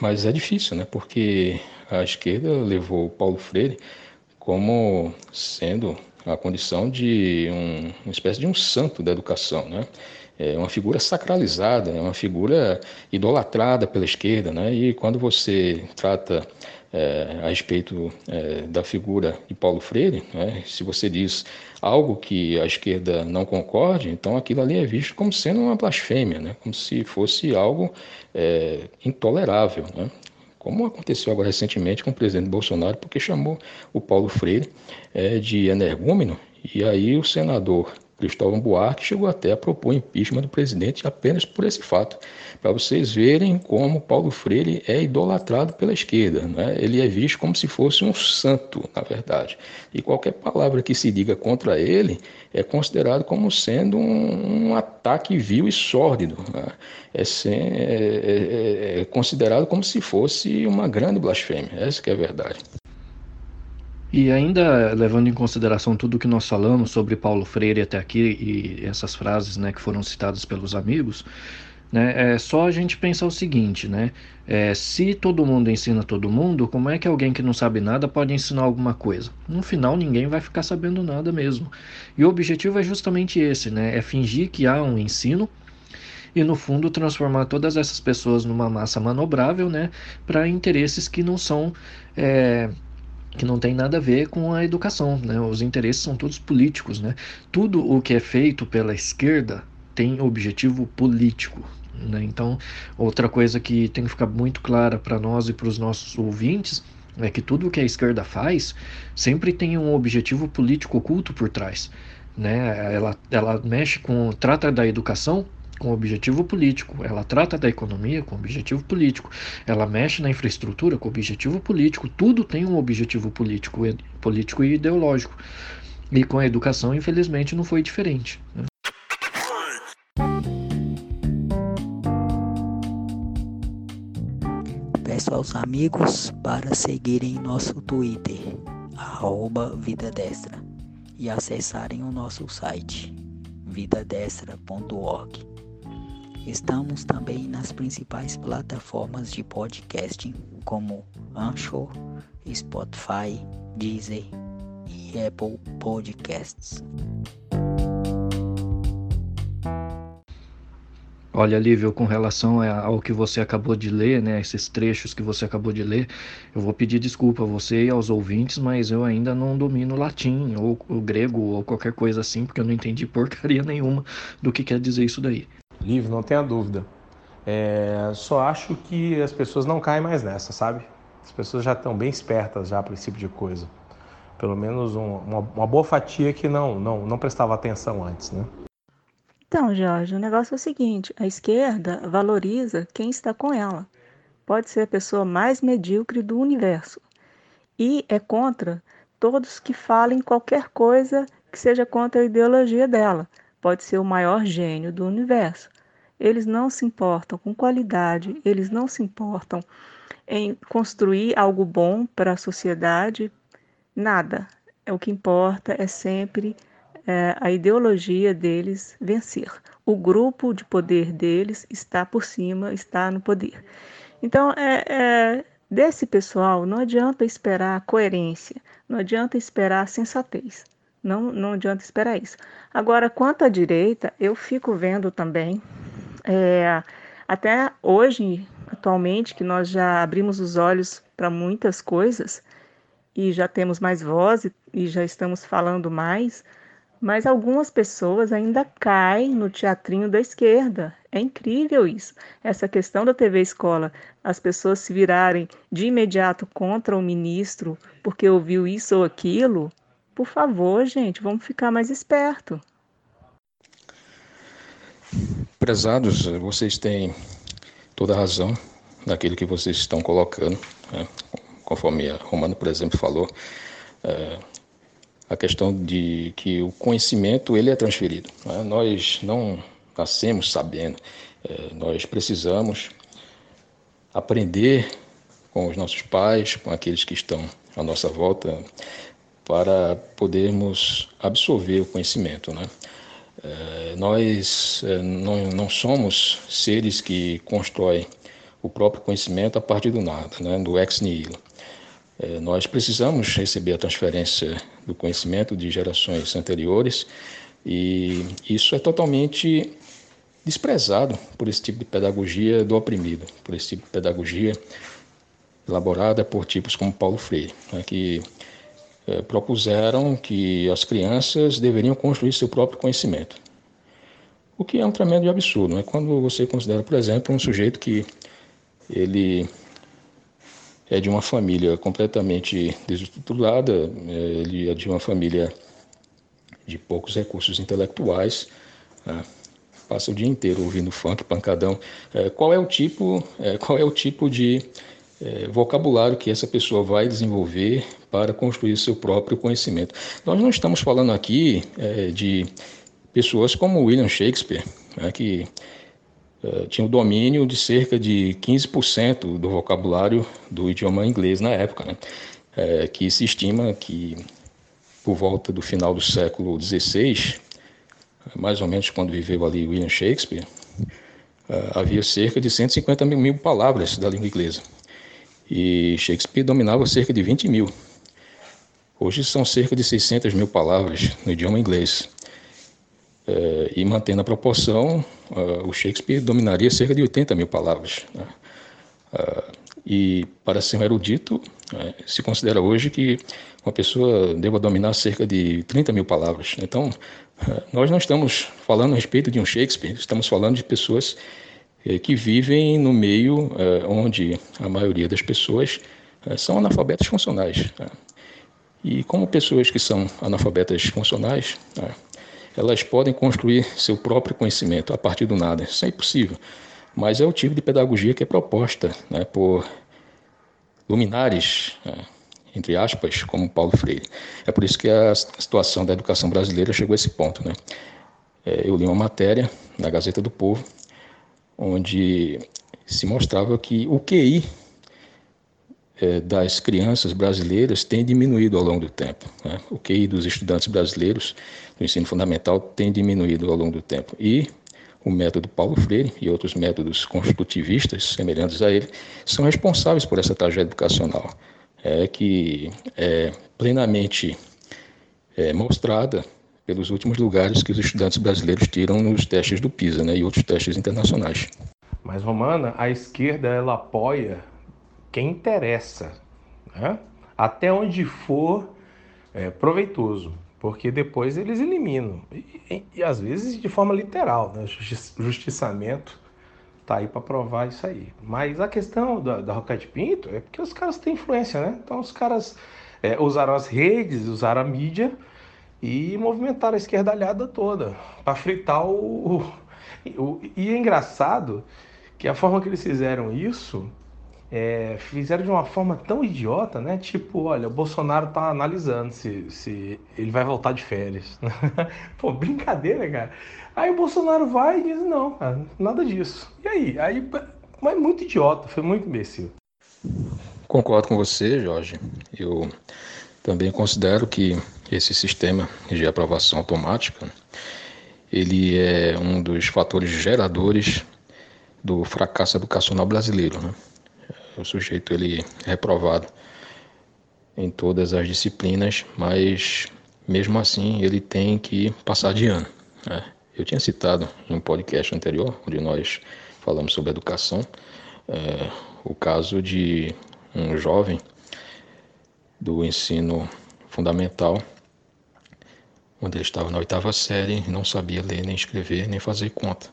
mas é difícil, né? porque a esquerda levou o Paulo Freire como sendo a condição de um, uma espécie de um santo da educação, né? É uma figura sacralizada, é uma figura idolatrada pela esquerda, né? E quando você trata é, a respeito é, da figura de Paulo Freire, né? se você diz algo que a esquerda não concorde, então aquilo ali é visto como sendo uma blasfêmia, né? como se fosse algo é, intolerável. Né? Como aconteceu agora recentemente com o presidente Bolsonaro, porque chamou o Paulo Freire é, de energúmeno, e aí o senador Cristóvão Buarque chegou até a propor impeachment do presidente apenas por esse fato, para vocês verem como Paulo Freire é idolatrado pela esquerda. Né? Ele é visto como se fosse um santo, na verdade. E qualquer palavra que se diga contra ele é considerado como sendo um, um ataque vil e sórdido. Né? É, sem, é, é, é considerado como se fosse uma grande blasfêmia. Essa que é a verdade. E ainda levando em consideração tudo que nós falamos sobre Paulo Freire até aqui e essas frases né, que foram citadas pelos amigos, né, é só a gente pensar o seguinte, né? É, se todo mundo ensina todo mundo, como é que alguém que não sabe nada pode ensinar alguma coisa? No final, ninguém vai ficar sabendo nada mesmo. E o objetivo é justamente esse, né? É fingir que há um ensino e no fundo transformar todas essas pessoas numa massa manobrável, né, para interesses que não são é, que não tem nada a ver com a educação, né? Os interesses são todos políticos, né? Tudo o que é feito pela esquerda tem objetivo político, né? Então, outra coisa que tem que ficar muito clara para nós e para os nossos ouvintes é que tudo o que a esquerda faz sempre tem um objetivo político oculto por trás, né? Ela, ela mexe com, trata da educação com objetivo político, ela trata da economia com objetivo político, ela mexe na infraestrutura com objetivo político, tudo tem um objetivo político, político e ideológico. E com a educação, infelizmente, não foi diferente. Né? Peço aos amigos para seguirem nosso Twitter, arroba Vida Destra, e acessarem o nosso site, vidadestra.org. Estamos também nas principais plataformas de podcasting como Anchor, Spotify, Deezer e Apple Podcasts. Olha, Lívio, com relação ao que você acabou de ler, né, esses trechos que você acabou de ler, eu vou pedir desculpa a você e aos ouvintes, mas eu ainda não domino latim ou o grego ou qualquer coisa assim, porque eu não entendi porcaria nenhuma do que quer dizer isso daí livre, não tenha dúvida. É, só acho que as pessoas não caem mais nessa, sabe? As pessoas já estão bem espertas já para esse tipo de coisa. Pelo menos um, uma, uma, boa fatia que não, não, não prestava atenção antes, né? Então, Jorge, o negócio é o seguinte: a esquerda valoriza quem está com ela. Pode ser a pessoa mais medíocre do universo. E é contra todos que falem qualquer coisa que seja contra a ideologia dela. Pode ser o maior gênio do universo. Eles não se importam com qualidade, eles não se importam em construir algo bom para a sociedade, nada. O que importa é sempre é, a ideologia deles vencer. O grupo de poder deles está por cima, está no poder. Então, é, é, desse pessoal, não adianta esperar coerência, não adianta esperar sensatez. Não, não adianta esperar isso. Agora, quanto à direita, eu fico vendo também é, até hoje, atualmente, que nós já abrimos os olhos para muitas coisas e já temos mais voz e, e já estamos falando mais, mas algumas pessoas ainda caem no teatrinho da esquerda. É incrível isso. Essa questão da TV Escola, as pessoas se virarem de imediato contra o ministro porque ouviu isso ou aquilo. Por favor, gente, vamos ficar mais esperto. Prezados, vocês têm toda a razão naquilo que vocês estão colocando, né? conforme a Romano, por exemplo, falou, é, a questão de que o conhecimento ele é transferido. Né? Nós não nascemos sabendo, é, nós precisamos aprender com os nossos pais, com aqueles que estão à nossa volta, para podermos absorver o conhecimento. Né? É, nós é, não, somos seres que constroem o próprio conhecimento a partir do nada, né? do ex nihilo. É, nós precisamos receber a transferência do conhecimento de gerações anteriores e isso é totalmente desprezado por esse tipo de pedagogia do oprimido, por esse tipo de pedagogia elaborada por tipos como Paulo Freire, né, que é, propuseram que as crianças deveriam construir seu próprio conhecimento. O que é um tremendo absurdo, né? quando você considera, por exemplo, um sujeito que ele é de uma família completamente desestruturada, é, ele é de uma família de poucos recursos intelectuais, né? passa o dia inteiro ouvindo funk, pancadão. É, qual é o tipo, é, qual é o tipo de é, vocabulário que essa pessoa vai desenvolver para construir seu próprio conhecimento? Nós não estamos falando aqui é, de pessoas como William Shakespeare, né, que é, tinha o domínio de cerca de 15% do vocabulário do idioma inglês na época, né? é, que se estima que por volta do final do século XVI, mais ou menos quando viveu ali William Shakespeare, é, havia cerca de 150 mil palavras da língua inglesa. E Shakespeare dominava cerca de 20 mil. Hoje são cerca de 600 mil palavras no idioma inglês. É, e mantendo a proporção, uh, o Shakespeare dominaria cerca de 80 mil palavras. Né? Uh, e para ser um erudito, uh, se considera hoje que uma pessoa deva dominar cerca de 30 mil palavras. Então, nós não estamos falando a respeito de um Shakespeare, estamos falando de pessoas eh, que vivem no meio eh, onde a maioria das pessoas eh, são analfabetas funcionais. Né? E como pessoas que são analfabetas funcionais, né, elas podem construir seu próprio conhecimento a partir do nada. Isso é impossível. Mas é o tipo de pedagogia que é proposta né, por luminares, né, entre aspas, como Paulo Freire. É por isso que a situação da educação brasileira chegou a esse ponto. Né? É, eu li uma matéria na Gazeta do Povo, onde se mostrava que o QI é, das crianças brasileiras tem diminuído ao longo do tempo. Né? O QI dos estudantes brasileiros do ensino fundamental tem diminuído ao longo do tempo. E o método Paulo Freire e outros métodos construtivistas semelhantes a ele são responsáveis por essa tragédia educacional, é, que é plenamente é, mostrada pelos últimos lugares que os estudantes brasileiros tiram nos testes do PISA né, e outros testes internacionais. Mas, Romana, a esquerda ela apoia quem interessa, né? até onde for é, proveitoso, porque depois eles eliminam, e, e, e às vezes de forma literal, né? justiçamento tá aí para provar isso aí. Mas a questão da, da Pinto é porque os caras têm influência, né? Então os caras é, usaram as redes, usaram a mídia e movimentaram a esquerdalhada toda para fritar o, o. E é engraçado que a forma que eles fizeram isso é, fizeram de uma forma tão idiota, né? Tipo, olha, o Bolsonaro tá analisando se, se ele vai voltar de férias. Pô, brincadeira, cara. Aí o Bolsonaro vai e diz, não, cara, nada disso. E aí? Aí, mas muito idiota, foi muito imbecil. Concordo com você, Jorge. Eu também considero que esse sistema de aprovação automática, ele é um dos fatores geradores do fracasso educacional brasileiro, né? o sujeito ele é reprovado em todas as disciplinas, mas mesmo assim ele tem que passar de ano. Né? Eu tinha citado em um podcast anterior, onde nós falamos sobre educação, é, o caso de um jovem do ensino fundamental, onde ele estava na oitava série, não sabia ler, nem escrever, nem fazer conta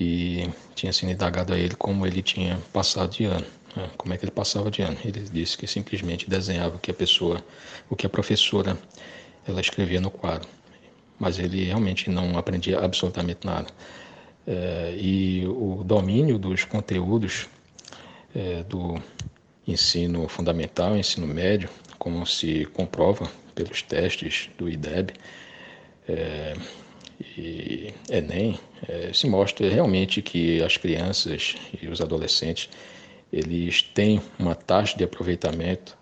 e tinha sido indagado a ele como ele tinha passado de ano, né? como é que ele passava de ano. Ele disse que simplesmente desenhava o que a pessoa, o que a professora ela escrevia no quadro, mas ele realmente não aprendia absolutamente nada. É, e o domínio dos conteúdos é, do ensino fundamental, ensino médio, como se comprova pelos testes do IDEB, é, e Enem, é, se mostra realmente que as crianças e os adolescentes eles têm uma taxa de aproveitamento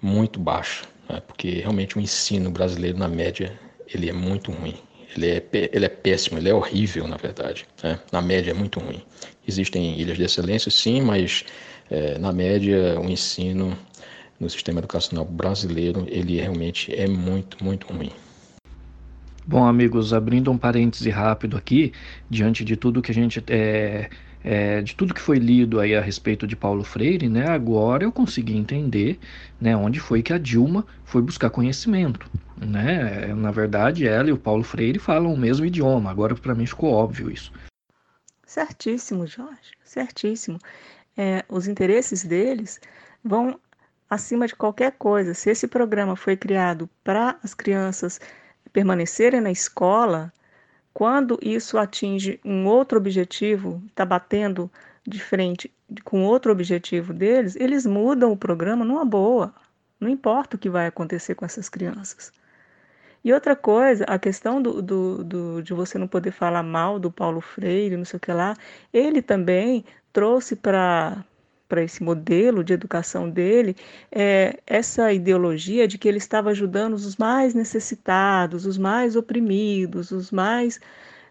muito baixa, né? porque realmente o ensino brasileiro, na média, ele é muito ruim. Ele é, ele é péssimo, ele é horrível, na verdade. Né? Na média é muito ruim. Existem ilhas de excelência, sim, mas é, na média o ensino no sistema educacional brasileiro ele realmente é muito, muito ruim. Bom, amigos, abrindo um parêntese rápido aqui, diante de tudo que a gente é, é, de tudo que foi lido aí a respeito de Paulo Freire, né, agora eu consegui entender né, onde foi que a Dilma foi buscar conhecimento. Né? Na verdade, ela e o Paulo Freire falam o mesmo idioma, agora para mim ficou óbvio isso. Certíssimo, Jorge, certíssimo. É, os interesses deles vão acima de qualquer coisa. Se esse programa foi criado para as crianças permanecerem na escola, quando isso atinge um outro objetivo, está batendo de frente com outro objetivo deles, eles mudam o programa numa boa. Não importa o que vai acontecer com essas crianças. E outra coisa, a questão do, do, do, de você não poder falar mal do Paulo Freire, não sei o que lá, ele também trouxe para para esse modelo de educação dele é, essa ideologia de que ele estava ajudando os mais necessitados, os mais oprimidos, os mais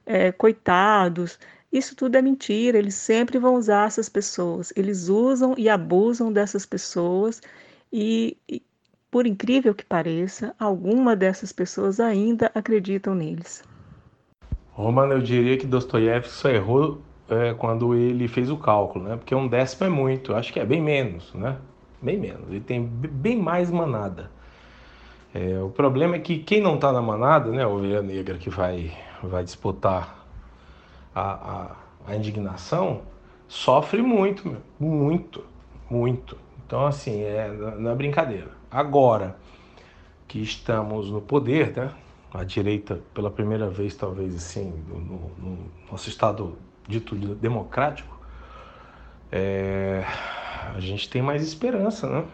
é, coitados. Isso tudo é mentira, eles sempre vão usar essas pessoas, eles usam e abusam dessas pessoas e, e por incrível que pareça, alguma dessas pessoas ainda acreditam neles. Romano, eu diria que Dostoiévski só errou é, quando ele fez o cálculo, né? Porque um décimo é muito, acho que é bem menos, né? Bem menos, ele tem bem mais manada. É, o problema é que quem não está na manada, né, a ovelha negra que vai, vai disputar a, a, a indignação, sofre muito, muito, muito. Então, assim, é, não é brincadeira. Agora que estamos no poder, né, a direita, pela primeira vez, talvez, assim, no, no nosso estado dito democrático, é, a gente tem mais esperança, né?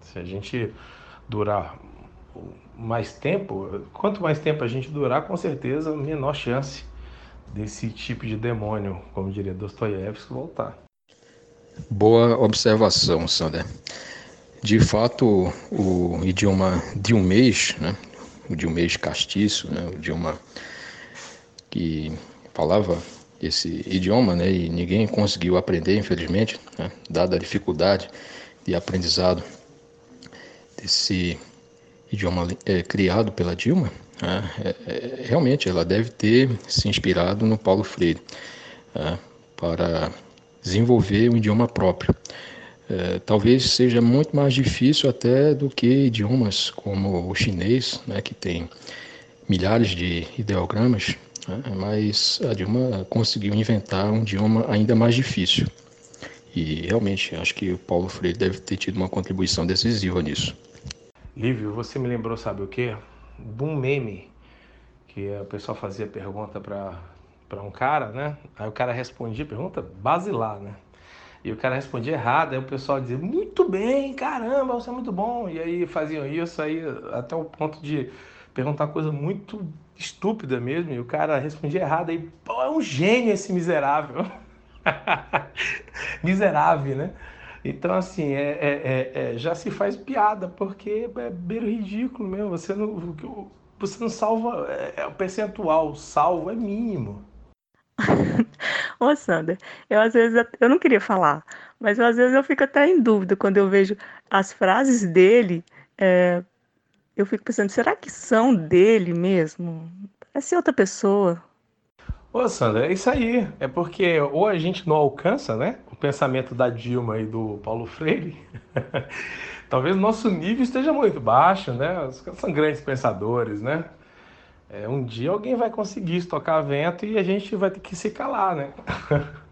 Se a gente durar mais tempo, quanto mais tempo a gente durar, com certeza menor chance desse tipo de demônio, como diria Dostoiévski, voltar. Boa observação, Sander. De fato, o idioma de um mês, né, o de um mês castiço, né, o idioma que falava esse idioma, né, e ninguém conseguiu aprender, infelizmente, né, dada a dificuldade de aprendizado desse idioma é, criado pela Dilma, né, é, é, realmente ela deve ter se inspirado no Paulo Freire né, para desenvolver um idioma próprio. É, talvez seja muito mais difícil até do que idiomas como o chinês, né, que tem milhares de ideogramas? Mas a Dilma conseguiu inventar um idioma ainda mais difícil. E realmente acho que o Paulo Freire deve ter tido uma contribuição decisiva nisso. Lívio, você me lembrou, sabe o quê? De um meme que o pessoal fazia pergunta para um cara, né? Aí o cara respondia pergunta basilar, né? E o cara respondia errado, aí o pessoal dizia, muito bem, caramba, você é muito bom. E aí faziam isso aí até o ponto de perguntar coisa muito estúpida mesmo, e o cara respondia errado, aí, pô, é um gênio esse miserável. miserável, né? Então, assim, é, é, é, já se faz piada, porque é beiro ridículo mesmo. Você não, você não salva, é, o percentual salvo é mínimo. Ô, Sander, eu às vezes, eu não queria falar, mas às vezes eu fico até em dúvida quando eu vejo as frases dele é, eu fico pensando, será que são dele mesmo? Parece outra pessoa. Ô, Sandra, é isso aí. É porque ou a gente não alcança, né? O pensamento da Dilma e do Paulo Freire. Talvez o nosso nível esteja muito baixo, né? São grandes pensadores, né? É, um dia alguém vai conseguir estocar vento e a gente vai ter que se calar, né?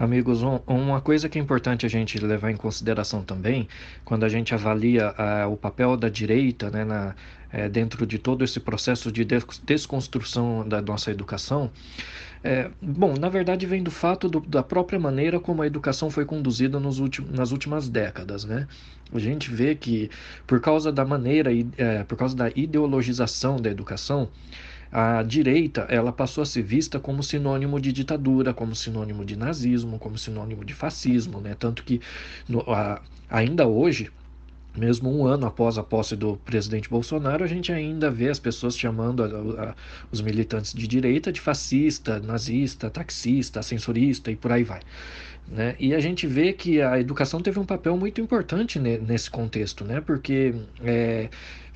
Amigos, um, uma coisa que é importante a gente levar em consideração também, quando a gente avalia uh, o papel da direita né, na, uh, dentro de todo esse processo de desconstrução da nossa educação, é, bom, na verdade vem do fato do, da própria maneira como a educação foi conduzida nas últimas décadas, né? A gente vê que por causa da maneira, é, por causa da ideologização da educação, a direita ela passou a ser vista como sinônimo de ditadura, como sinônimo de nazismo, como sinônimo de fascismo, né? Tanto que no, a, ainda hoje mesmo um ano após a posse do presidente Bolsonaro, a gente ainda vê as pessoas chamando a, a, os militantes de direita de fascista, nazista, taxista, ascensorista e por aí vai. Né? E a gente vê que a educação teve um papel muito importante nesse contexto, né? porque é,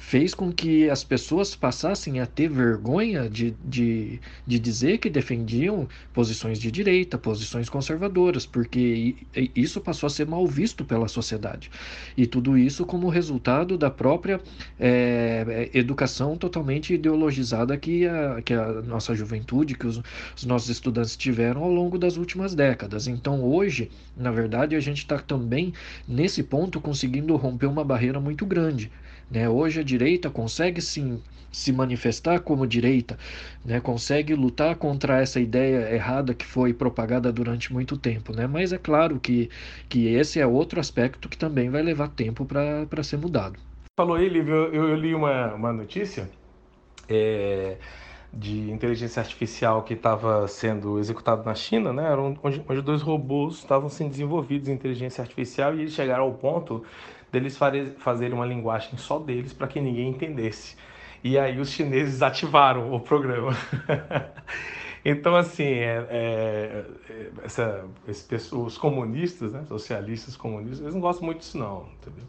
fez com que as pessoas passassem a ter vergonha de, de, de dizer que defendiam posições de direita, posições conservadoras, porque isso passou a ser mal visto pela sociedade. E tudo isso como resultado da própria é, educação totalmente ideologizada que a, que a nossa juventude, que os, os nossos estudantes tiveram ao longo das últimas décadas. Então, hoje, na verdade, a gente está também nesse ponto conseguindo romper uma barreira muito grande né? Hoje a direita consegue sim se manifestar como direita, né? consegue lutar contra essa ideia errada que foi propagada durante muito tempo. Né? Mas é claro que, que esse é outro aspecto que também vai levar tempo para ser mudado. Falou aí, Lívio, eu, eu li uma, uma notícia é, de inteligência artificial que estava sendo executado na China, né? onde, onde dois robôs estavam sendo desenvolvidos em inteligência artificial e eles chegaram ao ponto deles fazerem uma linguagem só deles para que ninguém entendesse. E aí os chineses ativaram o programa. então, assim, é, é, é, essa, esse, os comunistas, né, socialistas comunistas, eles não gostam muito disso não, entendeu?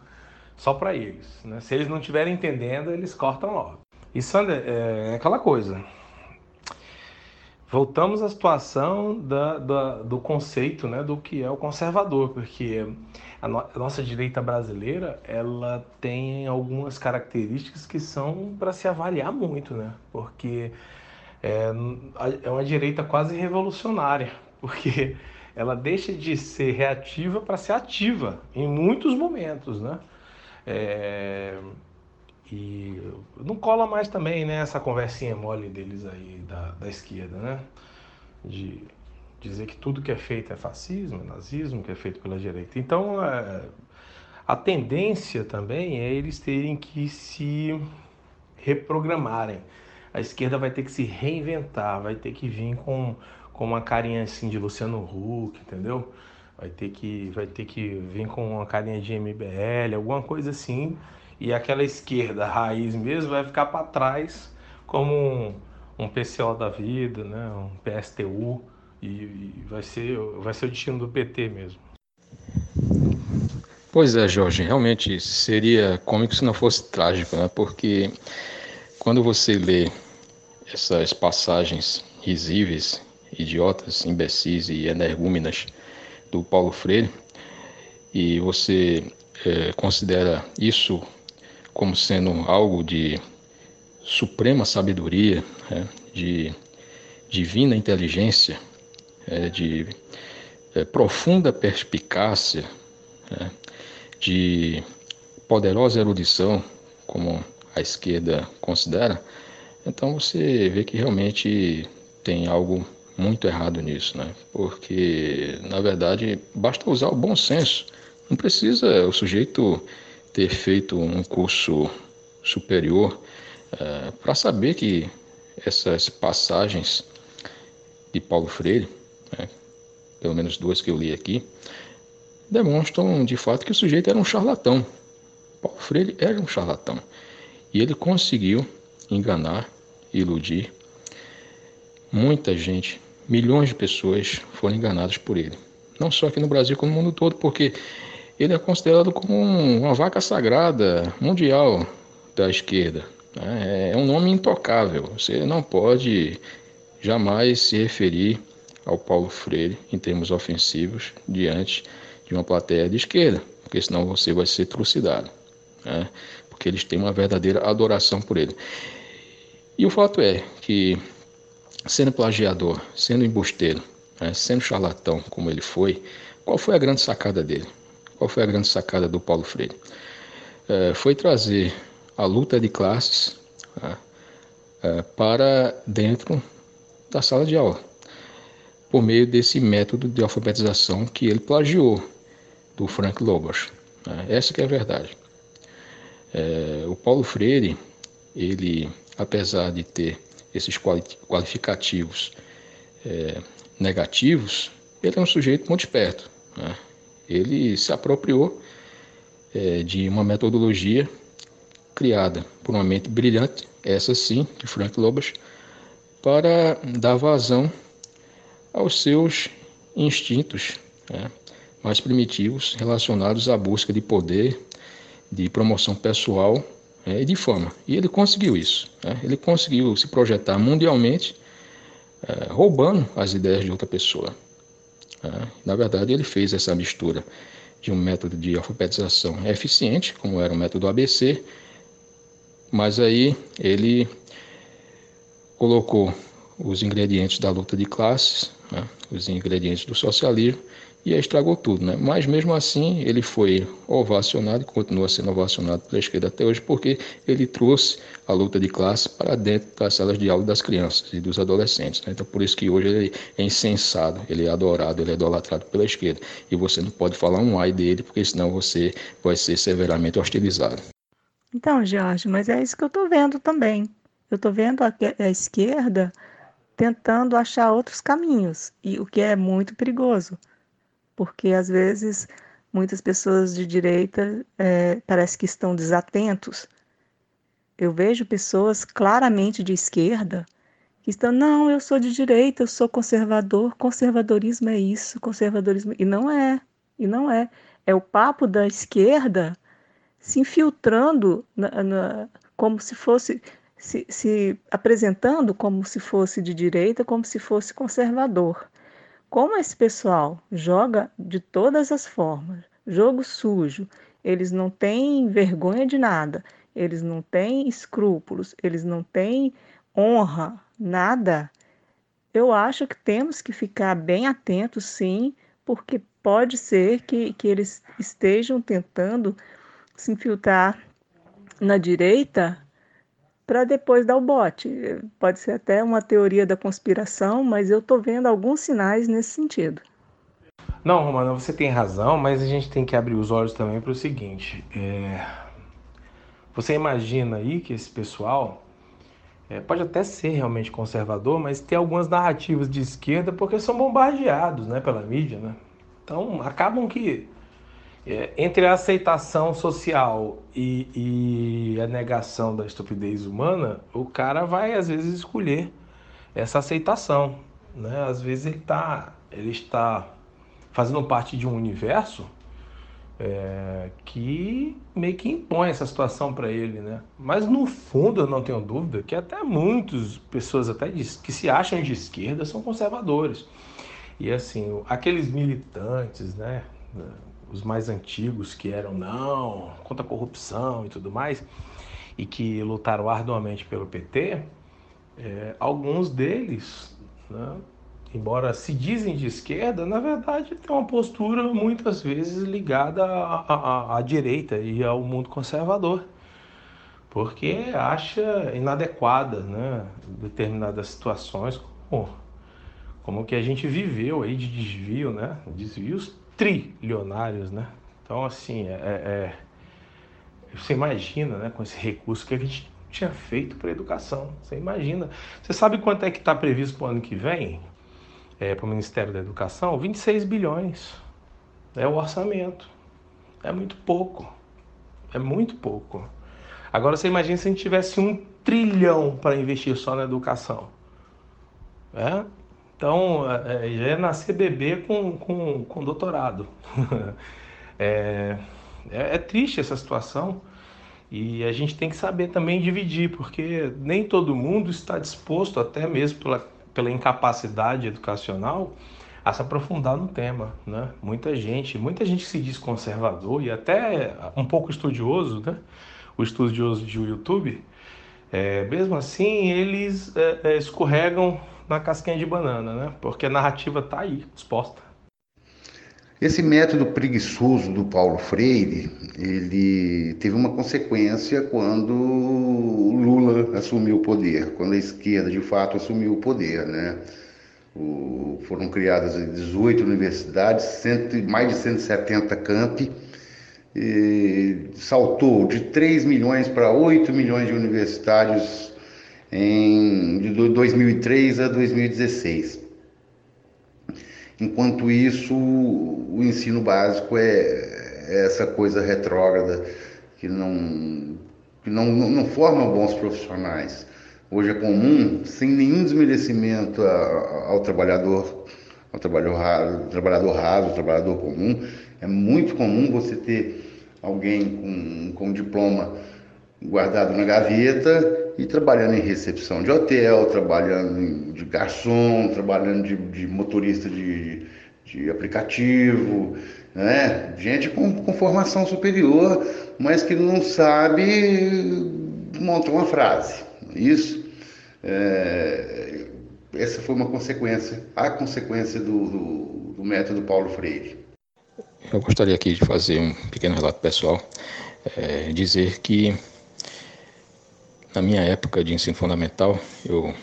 Só para eles. Né? Se eles não estiverem entendendo, eles cortam logo. E, Sander, é, é aquela coisa. Voltamos à situação da, da, do conceito né, do que é o conservador, porque a, no, a nossa direita brasileira ela tem algumas características que são para se avaliar muito, né? Porque é, é uma direita quase revolucionária, porque ela deixa de ser reativa para ser ativa em muitos momentos, né? É, e não cola mais também, né, essa conversinha mole deles aí da, da esquerda, né? De dizer que tudo que é feito é fascismo, é nazismo, que é feito pela direita. Então, é, a tendência também é eles terem que se reprogramarem. A esquerda vai ter que se reinventar, vai ter que vir com, com uma carinha assim de Luciano Huck, entendeu? Vai ter que vai ter que vir com uma carinha de MBL, alguma coisa assim, e aquela esquerda raiz mesmo vai ficar para trás como um, um PCO da vida, né? Um PSTU e, vai, ser, vai ser o destino do PT mesmo. Pois é, Jorge, realmente seria cômico se não fosse trágico, né? Porque quando você lê essas passagens risíveis, idiotas, imbecis e energúmenas do Paulo Freire, e você é, considera isso como sendo algo de suprema sabedoria, né? de divina inteligência, é, de é, profunda perspicácia, é, de poderosa erudição, como a esquerda considera, então você vê que realmente tem algo muito errado nisso, né? Porque, na verdade, basta usar o bom senso. Não precisa o sujeito ter feito um curso superior é, para saber que essas passagens de Paulo Freire né, pelo menos duas que eu li aqui, demonstram de fato que o sujeito era um charlatão. Paulo Freire era um charlatão. E ele conseguiu enganar, iludir muita gente, milhões de pessoas foram enganadas por ele. Não só aqui no Brasil, como no mundo todo, porque ele é considerado como uma vaca sagrada mundial da esquerda. Né. É um nome intocável. Você não pode jamais se referir ao Paulo Freire em termos ofensivos diante de uma plateia de esquerda, porque senão você vai ser trucidado, né? porque eles têm uma verdadeira adoração por ele. E o fato é que, sendo plagiador, sendo embusteiro, né? sendo charlatão como ele foi, qual foi a grande sacada dele? Qual foi a grande sacada do Paulo Freire? É, foi trazer a luta de classes né? é, para dentro da sala de aula por meio desse método de alfabetização que ele plagiou do Frank Lobos. Né? Essa que é a verdade. É, o Paulo Freire, ele, apesar de ter esses qualificativos é, negativos, ele é um sujeito muito esperto. Né? Ele se apropriou é, de uma metodologia criada por uma mente brilhante, essa sim, de Frank Lobas, para dar vazão aos seus instintos né, mais primitivos relacionados à busca de poder, de promoção pessoal né, e de fama. E ele conseguiu isso. Né? Ele conseguiu se projetar mundialmente, é, roubando as ideias de outra pessoa. Né? Na verdade, ele fez essa mistura de um método de alfabetização eficiente, como era o método ABC, mas aí ele colocou os ingredientes da luta de classes, né, os ingredientes do socialismo, e estragou tudo. Né? Mas mesmo assim ele foi ovacionado e continua sendo ovacionado pela esquerda até hoje, porque ele trouxe a luta de classe para dentro das salas de aula das crianças e dos adolescentes. Né? Então por isso que hoje ele é insensado, ele é adorado, ele é idolatrado pela esquerda. E você não pode falar um ai dele, porque senão você vai ser severamente hostilizado. Então, Jorge, mas é isso que eu estou vendo também. Eu estou vendo a, a esquerda tentando achar outros caminhos, e o que é muito perigoso, porque às vezes muitas pessoas de direita é, parece que estão desatentos. Eu vejo pessoas claramente de esquerda que estão, não, eu sou de direita, eu sou conservador, conservadorismo é isso, conservadorismo. E não é, e não é. É o papo da esquerda se infiltrando na, na, como se fosse se, se apresentando como se fosse de direita, como se fosse conservador. Como esse pessoal joga de todas as formas, jogo sujo, eles não têm vergonha de nada, eles não têm escrúpulos, eles não têm honra, nada. Eu acho que temos que ficar bem atentos, sim, porque pode ser que, que eles estejam tentando se infiltrar na direita para depois dar o bote. Pode ser até uma teoria da conspiração, mas eu estou vendo alguns sinais nesse sentido. Não, Romana, você tem razão, mas a gente tem que abrir os olhos também para o seguinte: é... você imagina aí que esse pessoal é, pode até ser realmente conservador, mas tem algumas narrativas de esquerda porque são bombardeados né, pela mídia, né? Então acabam que é, entre a aceitação social e, e, a negação da estupidez humana, o cara vai às vezes escolher essa aceitação. Né? Às vezes ele, tá, ele está fazendo parte de um universo é, que meio que impõe essa situação para ele, né? Mas no fundo eu não tenho dúvida que até muitas pessoas até que se acham de esquerda são conservadores. E assim, aqueles militantes, né? Os mais antigos que eram não, contra a corrupção e tudo mais, e que lutaram arduamente pelo PT, é, alguns deles, né, embora se dizem de esquerda, na verdade tem uma postura muitas vezes ligada à, à, direita e ao mundo conservador, porque acha inadequada né, determinadas situações, como, como que a gente viveu aí de desvio, né, desvios trilionários, né? Então, assim, é, é, é, você imagina, né, com esse recurso que a gente tinha feito para educação. Você imagina. Você sabe quanto é que está previsto para o ano que vem? É, para o Ministério da Educação? 26 bilhões. É o orçamento. É muito pouco. É muito pouco. Agora você imagina se a gente tivesse um trilhão para investir só na educação. É? Então, é, é, já é nascer bebê com, com, com doutorado. é, é, é, triste essa situação e a gente tem que saber também dividir, porque nem todo mundo está disposto, até mesmo pela, pela incapacidade educacional, a se aprofundar no tema. Né? Muita gente, muita gente se diz conservador e até um pouco estudioso, né? o estudioso de YouTube, é, mesmo assim eles é, é escorregam na casquinha de banana, né? Porque a narrativa está aí, exposta. Esse método preguiçoso do Paulo Freire, ele teve uma consequência quando Lula assumiu o poder, quando a esquerda de fato assumiu o poder, né? O, foram criadas 18 universidades, cento, mais de 170 campi, saltou de 3 milhões para 8 milhões de universitários em, de 2003 a 2016. Enquanto isso, o ensino básico é, é essa coisa retrógrada que não, que não, não forma bons profissionais. Hoje é comum, sem nenhum desmerecimento ao trabalhador, ao trabalhador raso, trabalhador raso, trabalhador comum, é muito comum você ter alguém com, com diploma guardado na gaveta e trabalhando em recepção de hotel, trabalhando de garçom, trabalhando de, de motorista de, de aplicativo, né? gente com, com formação superior, mas que não sabe montar uma frase. Isso, é, essa foi uma consequência, a consequência do, do, do método Paulo Freire. Eu gostaria aqui de fazer um pequeno relato pessoal, é, dizer que na minha época de ensino fundamental, eu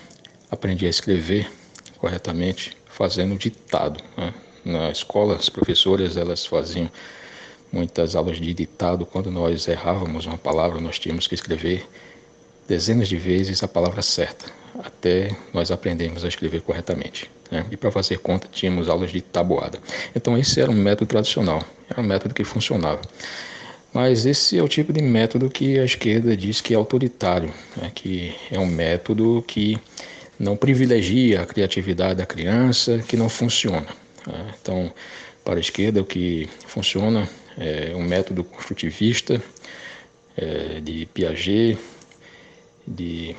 aprendi a escrever corretamente fazendo ditado. Né? Na escola, as professoras elas faziam muitas aulas de ditado. Quando nós errávamos uma palavra, nós tínhamos que escrever dezenas de vezes a palavra certa, até nós aprendermos a escrever corretamente. Né? E para fazer conta, tínhamos aulas de tabuada. Então, esse era um método tradicional, era um método que funcionava. Mas esse é o tipo de método que a esquerda diz que é autoritário, né? que é um método que não privilegia a criatividade da criança, que não funciona. Né? Então, para a esquerda, o que funciona é um método construtivista é, de Piaget, de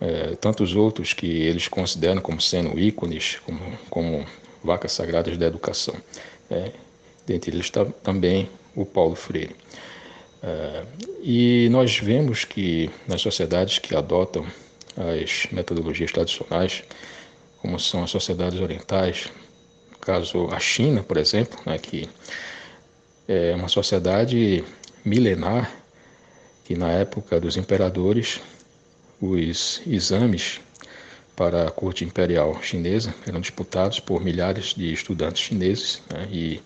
é, tantos outros que eles consideram como sendo ícones, como, como vacas sagradas da educação. É, dentre eles está também o Paulo Freire. Uh, e nós vemos que nas sociedades que adotam as metodologias tradicionais, como são as sociedades orientais, no caso a China, por exemplo, né, que é uma sociedade milenar, que na época dos imperadores, os exames para a corte imperial chinesa eram disputados por milhares de estudantes chineses né, e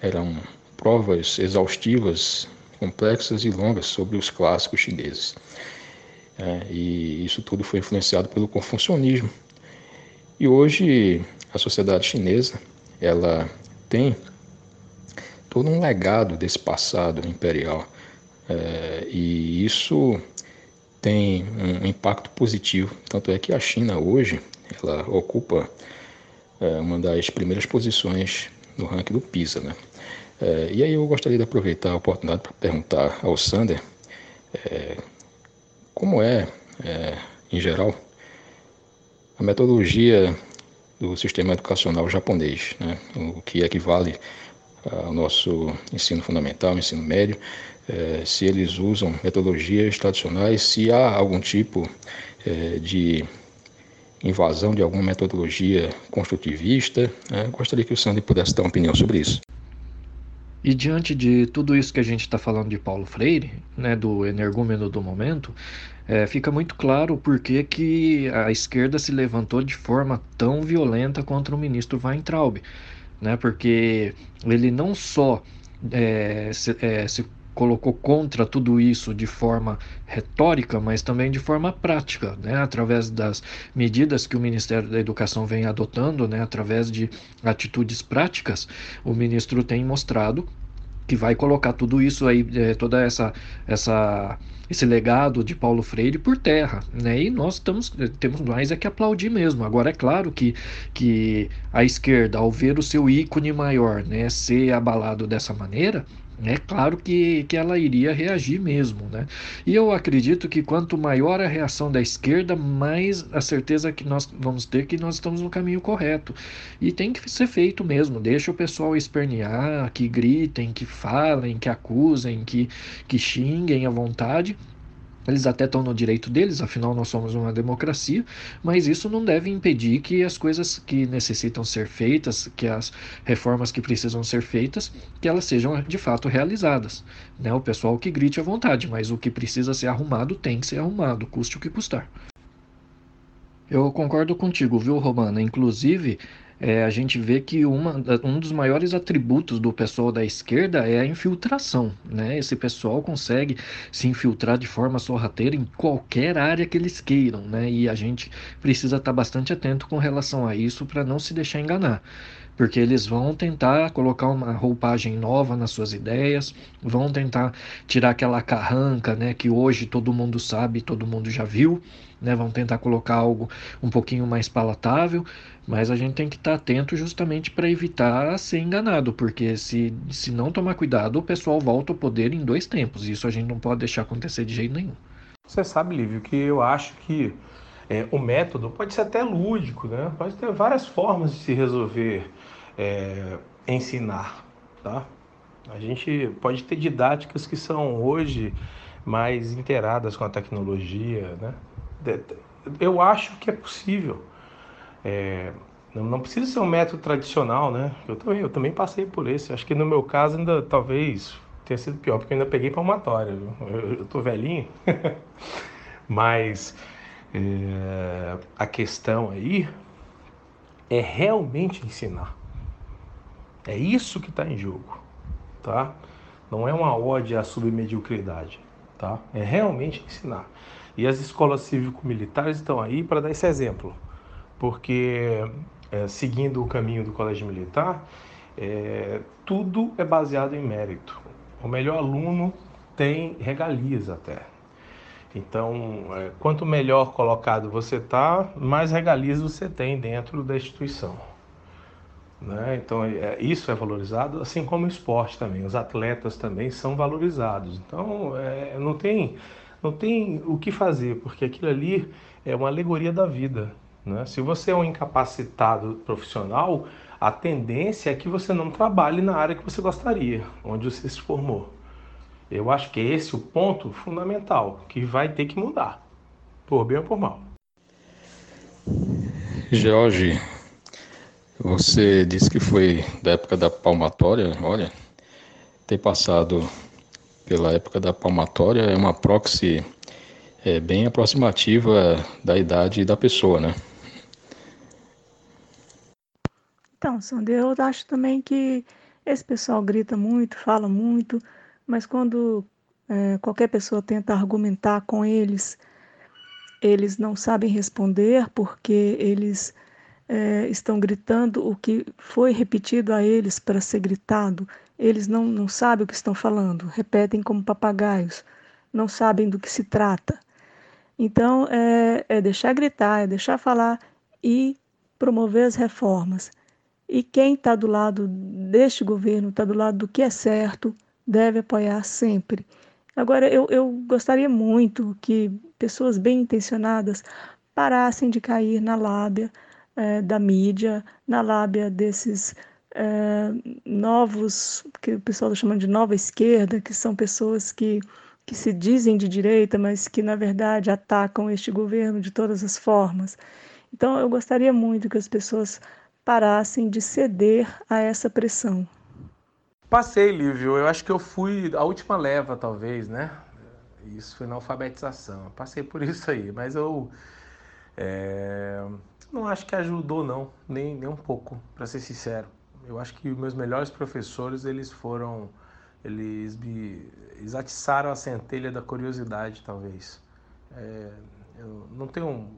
eram provas exaustivas, complexas e longas sobre os clássicos chineses. É, e isso tudo foi influenciado pelo confucionismo. E hoje a sociedade chinesa ela tem todo um legado desse passado imperial é, e isso tem um impacto positivo. Tanto é que a China hoje ela ocupa é, uma das primeiras posições no ranking do PISA, né? É, e aí eu gostaria de aproveitar a oportunidade para perguntar ao Sander é, como é, é, em geral, a metodologia do sistema educacional japonês, né? o que equivale ao nosso ensino fundamental, ensino médio, é, se eles usam metodologias tradicionais, se há algum tipo é, de invasão de alguma metodologia construtivista. Né? Gostaria que o Sander pudesse dar uma opinião sobre isso. E diante de tudo isso que a gente está falando de Paulo Freire, né, do energúmeno do momento, é, fica muito claro por que, que a esquerda se levantou de forma tão violenta contra o ministro Weintraub. Né, porque ele não só é, se, é, se colocou contra tudo isso de forma retórica, mas também de forma prática, né, através das medidas que o Ministério da Educação vem adotando, né, através de atitudes práticas, o ministro tem mostrado que vai colocar tudo isso aí, é, toda essa, essa, esse legado de Paulo Freire por terra, né? E nós estamos, temos mais é que aplaudir mesmo. Agora é claro que, que a esquerda, ao ver o seu ícone maior, né, ser abalado dessa maneira, é claro que, que ela iria reagir mesmo, né? E eu acredito que quanto maior a reação da esquerda, mais a certeza que nós vamos ter que nós estamos no caminho correto. E tem que ser feito mesmo. Deixa o pessoal espernear, que gritem, que falem, que acusem, que, que xinguem à vontade eles até estão no direito deles, afinal nós somos uma democracia, mas isso não deve impedir que as coisas que necessitam ser feitas, que as reformas que precisam ser feitas, que elas sejam de fato realizadas. Né? O pessoal que grite à vontade, mas o que precisa ser arrumado tem que ser arrumado, custe o que custar. Eu concordo contigo, viu, Romana? Inclusive, é, a gente vê que uma, um dos maiores atributos do pessoal da esquerda é a infiltração. Né? Esse pessoal consegue se infiltrar de forma sorrateira em qualquer área que eles queiram. Né? E a gente precisa estar bastante atento com relação a isso para não se deixar enganar porque eles vão tentar colocar uma roupagem nova nas suas ideias, vão tentar tirar aquela carranca, né, que hoje todo mundo sabe, todo mundo já viu, né, vão tentar colocar algo um pouquinho mais palatável, mas a gente tem que estar atento justamente para evitar ser enganado, porque se, se não tomar cuidado, o pessoal volta ao poder em dois tempos. Isso a gente não pode deixar acontecer de jeito nenhum. Você sabe, Lívio, que eu acho que é, o método pode ser até lúdico, né? Pode ter várias formas de se resolver é, ensinar, tá? A gente pode ter didáticas que são hoje mais inteiradas com a tecnologia, né? Eu acho que é possível. É, não, não, precisa ser um método tradicional, né? Eu também, eu também passei por esse. Acho que no meu caso ainda talvez tenha sido pior, porque eu ainda peguei palmatória. Eu, eu, tô velhinho. Mas é, a questão aí é realmente ensinar. É isso que está em jogo, tá? Não é uma ode à submediocridade, tá? É realmente ensinar. E as escolas cívico-militares estão aí para dar esse exemplo porque é, seguindo o caminho do colégio militar, é, tudo é baseado em mérito. O melhor aluno tem regalias até. Então, é, quanto melhor colocado você está, mais regalias você tem dentro da instituição. Né? Então, é, isso é valorizado, assim como o esporte também. Os atletas também são valorizados. Então, é, não, tem, não tem o que fazer, porque aquilo ali é uma alegoria da vida. Né? Se você é um incapacitado profissional, a tendência é que você não trabalhe na área que você gostaria, onde você se formou. Eu acho que é esse o ponto fundamental que vai ter que mudar, por bem ou por mal. Jorge, você disse que foi da época da palmatória. Olha, ter passado pela época da palmatória é uma proxy é, bem aproximativa da idade da pessoa, né? Então, Sandra, eu acho também que esse pessoal grita muito, fala muito, mas quando é, qualquer pessoa tenta argumentar com eles, eles não sabem responder porque eles é, estão gritando o que foi repetido a eles para ser gritado. Eles não, não sabem o que estão falando, repetem como papagaios, não sabem do que se trata. Então, é, é deixar gritar, é deixar falar e promover as reformas. E quem está do lado deste governo, está do lado do que é certo, deve apoiar sempre. Agora, eu, eu gostaria muito que pessoas bem intencionadas parassem de cair na lábia é, da mídia, na lábia desses é, novos, que o pessoal está chamando de nova esquerda, que são pessoas que, que se dizem de direita, mas que, na verdade, atacam este governo de todas as formas. Então, eu gostaria muito que as pessoas parassem de ceder a essa pressão? Passei, Lívio. Eu acho que eu fui a última leva, talvez, né? Isso foi na alfabetização. passei por isso aí, mas eu é, não acho que ajudou, não, nem, nem um pouco, para ser sincero. Eu acho que meus melhores professores, eles foram, eles me eles atiçaram a centelha da curiosidade, talvez. É, eu não tenho,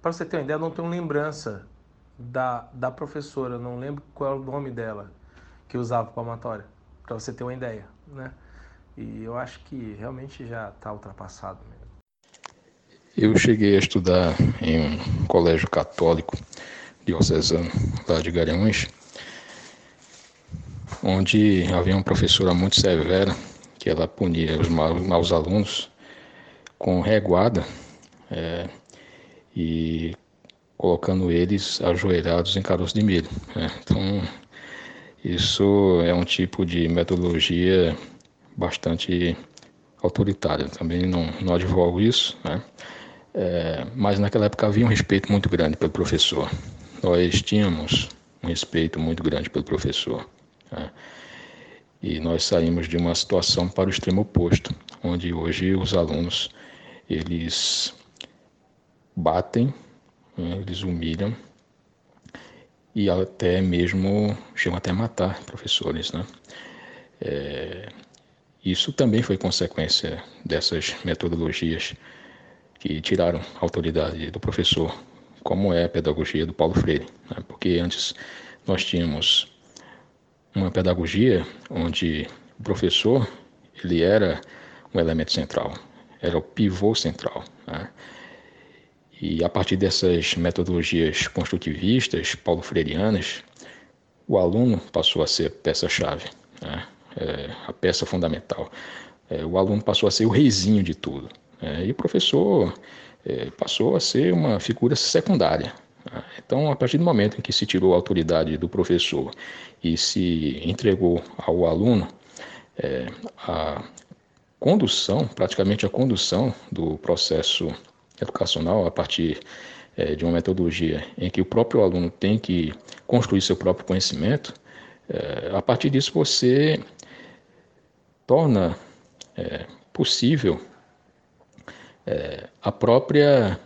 para você ter uma ideia, eu não tenho lembrança da, da professora, não lembro qual é o nome dela, que usava palmatória, para você ter uma ideia, né? E eu acho que realmente já está ultrapassado mesmo. Eu cheguei a estudar em um colégio católico diocesano lá de Garanhuns, onde havia uma professora muito severa que ela punia os maus, alunos com reguada é, e colocando eles ajoelhados em caroço de milho. Né? Então, isso é um tipo de metodologia bastante autoritária. Também não, não advogo isso, né? É, mas naquela época havia um respeito muito grande pelo professor. Nós tínhamos um respeito muito grande pelo professor. Né? E nós saímos de uma situação para o extremo oposto, onde hoje os alunos eles batem eles humilham e até mesmo chegam até a matar professores. Né? É, isso também foi consequência dessas metodologias que tiraram a autoridade do professor, como é a pedagogia do Paulo Freire, né? porque antes nós tínhamos uma pedagogia onde o professor ele era um elemento central, era o pivô central. Né? E a partir dessas metodologias construtivistas, paulo-freireanas, o aluno passou a ser peça-chave, né? é, a peça fundamental. É, o aluno passou a ser o reizinho de tudo. Né? E o professor é, passou a ser uma figura secundária. Né? Então, a partir do momento em que se tirou a autoridade do professor e se entregou ao aluno, é, a condução, praticamente a condução do processo educacional a partir é, de uma metodologia em que o próprio aluno tem que construir seu próprio conhecimento, é, a partir disso você torna é, possível é, a própria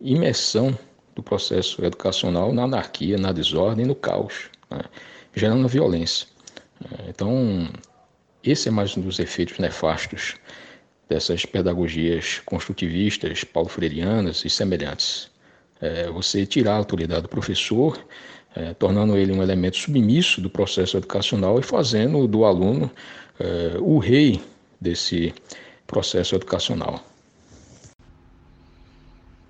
imersão do processo educacional na anarquia, na desordem, no caos, né, gerando violência. Então, esse é mais um dos efeitos nefastos dessas pedagogias construtivistas, paulo-freireanas e semelhantes. É você tirar a autoridade do professor, é, tornando ele um elemento submisso do processo educacional e fazendo do aluno é, o rei desse processo educacional.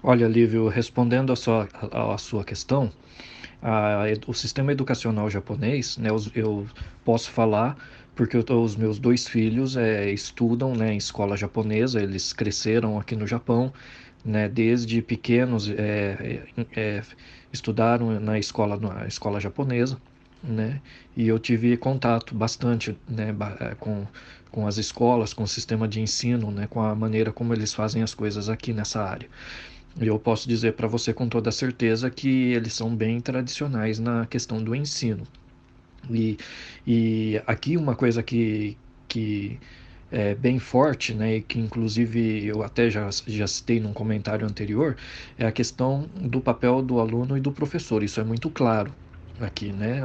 Olha, Lívio, respondendo a sua, a sua questão, a, o sistema educacional japonês, né, eu posso falar porque eu, os meus dois filhos é, estudam né, em escola japonesa, eles cresceram aqui no Japão, né, desde pequenos é, é, é, estudaram na escola, na escola japonesa, né, e eu tive contato bastante né, é, com, com as escolas, com o sistema de ensino, né, com a maneira como eles fazem as coisas aqui nessa área. E eu posso dizer para você com toda certeza que eles são bem tradicionais na questão do ensino. E, e aqui uma coisa que, que é bem forte, né, e que inclusive eu até já, já citei num comentário anterior, é a questão do papel do aluno e do professor. Isso é muito claro aqui, né?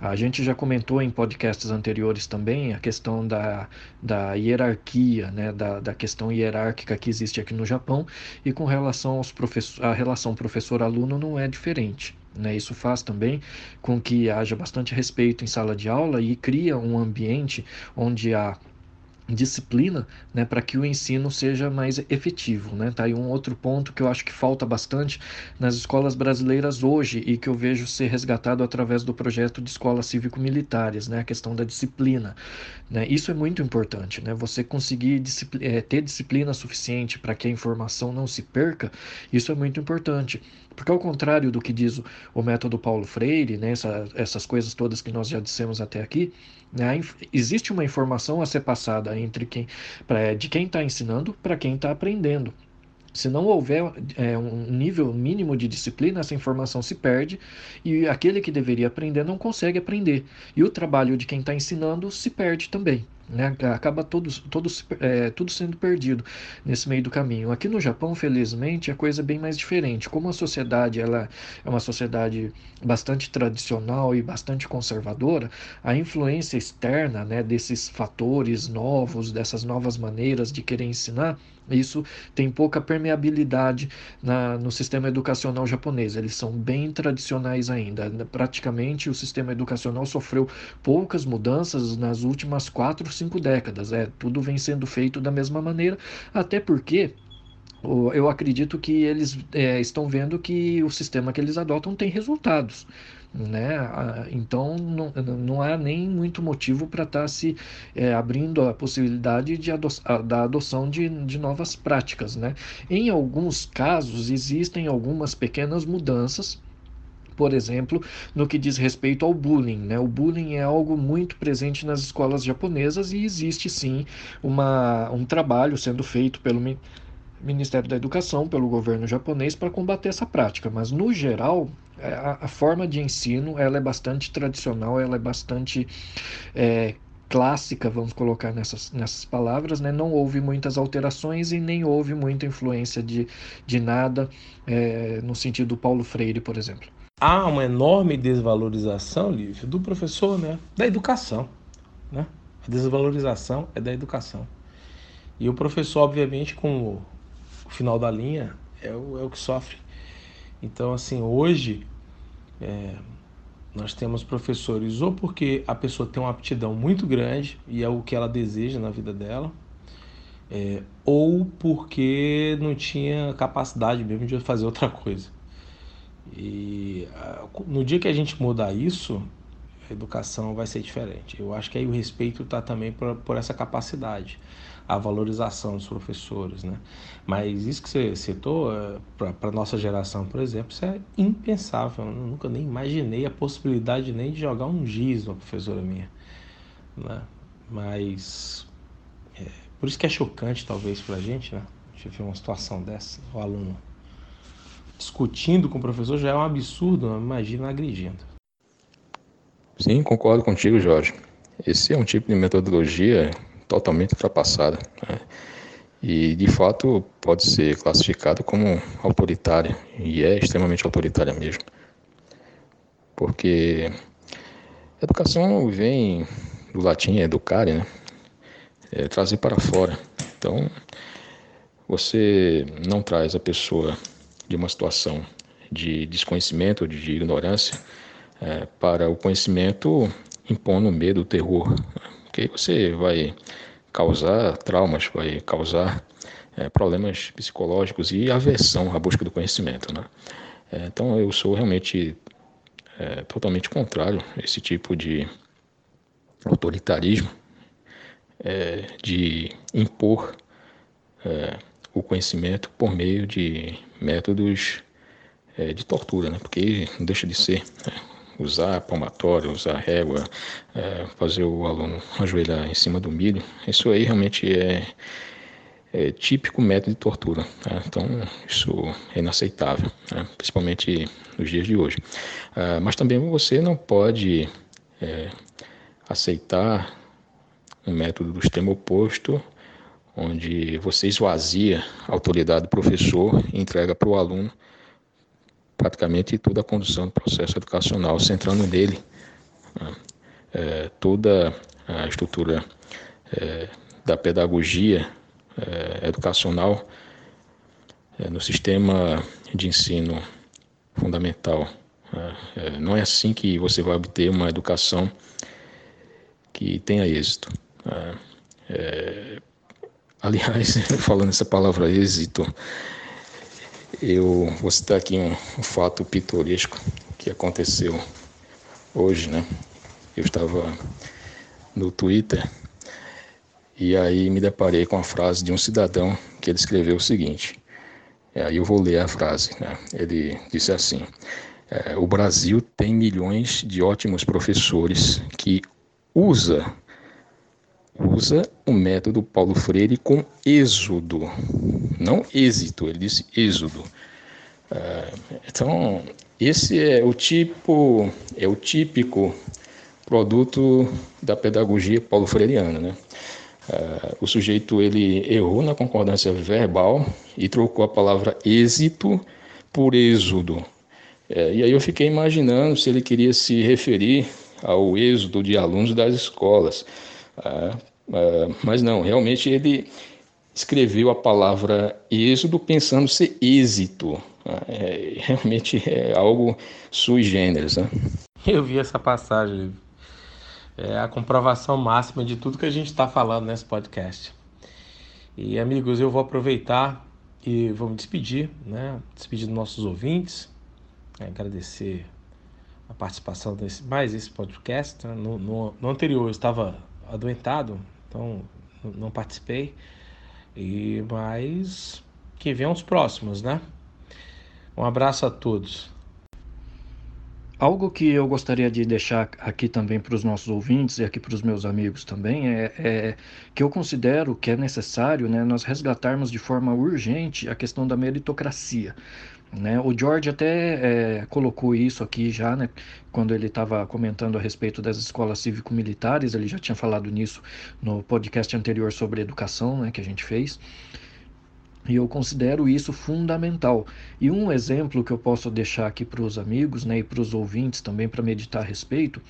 A, a, gente já comentou em podcasts anteriores também a questão da, da hierarquia, né? Da, da questão hierárquica que existe aqui no Japão e com relação aos professor, a relação professor-aluno não é diferente. Né? Isso faz também com que haja bastante respeito em sala de aula e cria um ambiente onde há disciplina né, para que o ensino seja mais efetivo. Né? Tá aí um outro ponto que eu acho que falta bastante nas escolas brasileiras hoje e que eu vejo ser resgatado através do projeto de escolas cívico-militares, né? a questão da disciplina. Né? Isso é muito importante, né? você conseguir é, ter disciplina suficiente para que a informação não se perca, isso é muito importante. Porque ao contrário do que diz o, o método Paulo Freire, né, essa, essas coisas todas que nós já dissemos até aqui, né, existe uma informação a ser passada entre quem, pra, de quem está ensinando para quem está aprendendo. Se não houver é, um nível mínimo de disciplina, essa informação se perde e aquele que deveria aprender não consegue aprender. E o trabalho de quem está ensinando se perde também. Né? Acaba todos, todos, é, tudo sendo perdido nesse meio do caminho. Aqui no Japão, felizmente, a coisa é bem mais diferente. Como a sociedade ela é uma sociedade bastante tradicional e bastante conservadora, a influência externa né, desses fatores novos, dessas novas maneiras de querer ensinar, isso tem pouca permeabilidade na, no sistema educacional japonês. Eles são bem tradicionais ainda. Praticamente o sistema educacional sofreu poucas mudanças nas últimas quatro, cinco décadas. É, tudo vem sendo feito da mesma maneira, até porque eu acredito que eles é, estão vendo que o sistema que eles adotam tem resultados. Né? Então não, não há nem muito motivo para estar tá se é, abrindo a possibilidade de ado da adoção de, de novas práticas. Né? Em alguns casos existem algumas pequenas mudanças por exemplo, no que diz respeito ao bullying. Né? O bullying é algo muito presente nas escolas japonesas e existe sim uma, um trabalho sendo feito pelo Ministério da Educação, pelo governo japonês, para combater essa prática. Mas, no geral, é, a, forma de ensino ela é bastante tradicional, ela é bastante é, clássica, vamos colocar nessas, nessas palavras, né? não houve muitas alterações e nem houve muita influência de, de nada é, no sentido do Paulo Freire, por exemplo. há uma enorme desvalorização, Lívia, do professor, né? Da educação, né? A desvalorização é da educação. E o professor, obviamente, com final da linha, é o, é o que sofre. Então, assim, hoje é, nós temos professores ou porque a pessoa tem uma aptidão muito grande e é o que ela deseja na vida dela, é, ou porque não tinha capacidade mesmo de fazer outra coisa. E no dia que a gente mudar isso, a educação vai ser diferente. Eu acho que aí o respeito está também por, por essa capacidade, a valorização dos professores, né? Mas isso que você citou, é, para nossa geração, por exemplo, isso é impensável. Eu nunca nem imaginei a possibilidade nem de jogar um giz uma professora minha, né? Mas é, por isso que é chocante, talvez, para a gente, né? A gente ver uma situação dessa, o aluno discutindo com o professor já é um absurdo, imagina agredindo. Sim, concordo contigo, Jorge. Esse é um tipo de metodologia totalmente ultrapassada né? e, de fato, pode ser classificado como autoritária e é extremamente autoritária mesmo, porque a educação vem do latim educare, né? É trazer para fora. Então, você não traz a pessoa de uma situação de desconhecimento, de ignorância, é, para o conhecimento impondo medo, terror, porque você vai causar traumas, vai causar é, problemas psicológicos e aversão à busca do conhecimento. Né? É, então eu sou realmente é, totalmente contrário a esse tipo de autoritarismo, de impor o conhecimento por meio de métodos de tortura, né? porque não deixa de ser né? Usar palmatório, usar régua, é, fazer o aluno ajoelhar em cima do milho, isso aí realmente é, é típico método de tortura. Tá? Então, isso é inaceitável, né? principalmente nos dias de hoje. Ah, mas também você não pode é, aceitar um método do extremo oposto onde você esvazia a autoridade do professor e entrega para o aluno praticamente toda a condução do processo educacional, centrando nele né, é, toda a estrutura é, da pedagogia é, educacional é, no sistema de ensino fundamental. Né. É, não é assim que você vai obter uma educação que tenha êxito. Né. É, Aliás, falando essa palavra êxito, eu vou citar aqui um, um fato pitoresco que aconteceu hoje, né? Eu estava no Twitter e aí me deparei com a frase de um cidadão que ele escreveu o seguinte. Aí eu vou ler a frase. Né? Ele disse assim: é, O Brasil tem milhões de ótimos professores que usa usa o método Paulo Freire com êxodo, não êxito, ele disse êxodo. Uh, então, esse é o tipo, é o típico produto da pedagogia paulo freireana, né? Uh, o sujeito ele errou na concordância verbal e trocou a palavra êxito por êxodo. Uh, e aí eu fiquei imaginando se ele queria se referir ao êxodo de alunos das escolas. Uh, mas não, realmente ele escreveu a palavra êxodo pensando ser êxito. Uh, é, realmente é algo sui generis. Né? Eu vi essa passagem. É a comprovação máxima de tudo que a gente está falando nesse podcast. E amigos, eu vou aproveitar e vou me despedir, né? Despedir dos nossos ouvintes, né? agradecer a participação desse mais esse podcast. Né? No, no, no anterior eu estava adoentado, então não participei. E mas que venham os próximos, né? Um abraço a todos. Algo que eu gostaria de deixar aqui também para os nossos ouvintes e aqui para os meus amigos também é, é, que eu considero que é necessário né, nós resgatarmos de forma urgente a questão da meritocracia. Né? O George até é, colocou isso aqui já, né? quando ele estava comentando a respeito das escolas cívico-militares, ele já tinha falado nisso no podcast anterior sobre educação né? que a gente fez. E eu considero isso fundamental. E um exemplo que eu posso deixar aqui para os amigos né, e para os ouvintes também para meditar a respeito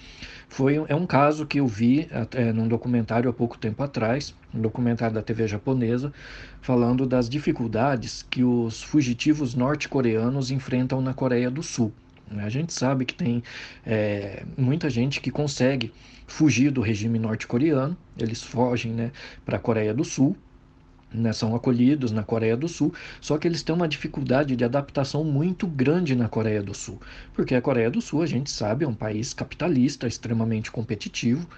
foi é um caso que eu vi é, num documentário há pouco tempo atrás, um documentário da TV japonesa, falando das dificuldades que os fugitivos norte-coreanos enfrentam na Coreia do Sul. A gente sabe que tem é, muita gente que consegue fugir do regime norte-coreano, eles fogem né, para a Coreia do Sul né, são acolhidos na Coreia do Sul, só que eles têm uma dificuldade de adaptação muito grande na Coreia do Sul, porque a Coreia do Sul, a gente sabe, é um país capitalista, extremamente competitivo,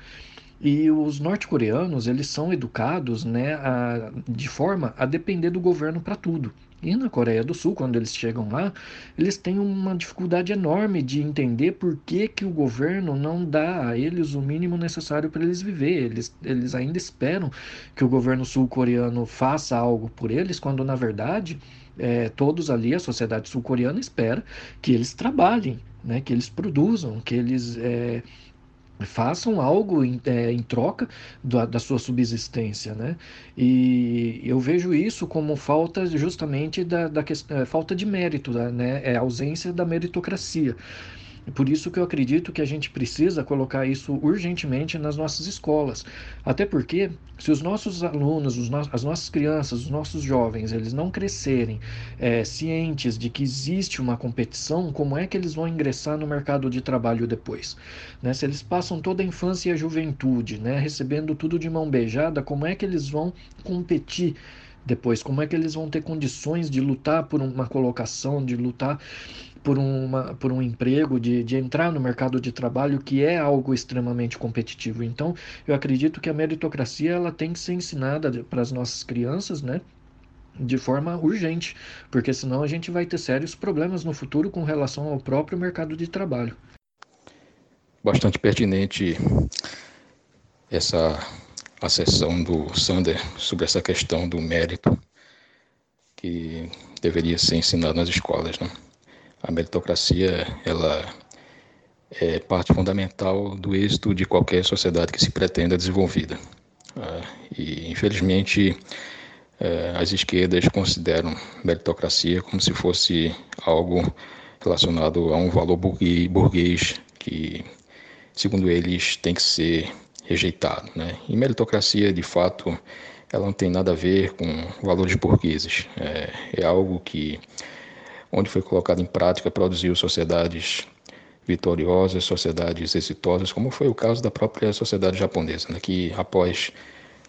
e os norte-coreanos, eles são educados né, a, de forma a depender do governo para tudo. E na Coreia do Sul, quando eles chegam lá, eles têm uma dificuldade enorme de entender por que, que o governo não dá a eles o mínimo necessário para eles viver. Eles, eles ainda esperam que o governo sul-coreano faça algo por eles, quando na verdade é, todos ali, a sociedade sul-coreana, espera que eles trabalhem, né, que eles produzam, que eles é, façam algo em, é, em troca da, da, sua subsistência, né? E eu vejo isso como falta justamente da, da é, falta de mérito, né? É ausência da meritocracia. Por isso que eu acredito que a gente precisa colocar isso urgentemente nas nossas escolas. Até porque, se os nossos alunos, os no as nossas crianças, os nossos jovens, eles não crescerem é, cientes de que existe uma competição, como é que eles vão ingressar no mercado de trabalho depois? Né? Se eles passam toda a infância e a juventude né, recebendo tudo de mão beijada, como é que eles vão competir? depois? Como é que eles vão ter condições de lutar por uma colocação, de lutar por, uma, por um emprego, de, de entrar no mercado de trabalho, que é algo extremamente competitivo. Então, eu acredito que a meritocracia ela tem que ser ensinada para as nossas crianças, né? de forma urgente, porque senão a gente vai ter sérios problemas no futuro com relação ao próprio mercado de trabalho. Bastante pertinente essa acessão do Sander sobre essa questão do mérito que deveria ser ensinado nas escolas, né? A meritocracia, ela é parte fundamental do êxito de qualquer sociedade que se pretenda desenvolvida. Ah, e, infelizmente, é, as esquerdas consideram meritocracia como se fosse algo relacionado a um valor burguês que, segundo eles, tem que ser rejeitado. Né? E meritocracia, de fato, ela não tem nada a ver com valores burgueses. É, é algo que onde foi colocado em prática, produziu sociedades vitoriosas, sociedades exitosas, como foi o caso da própria sociedade japonesa, né, que após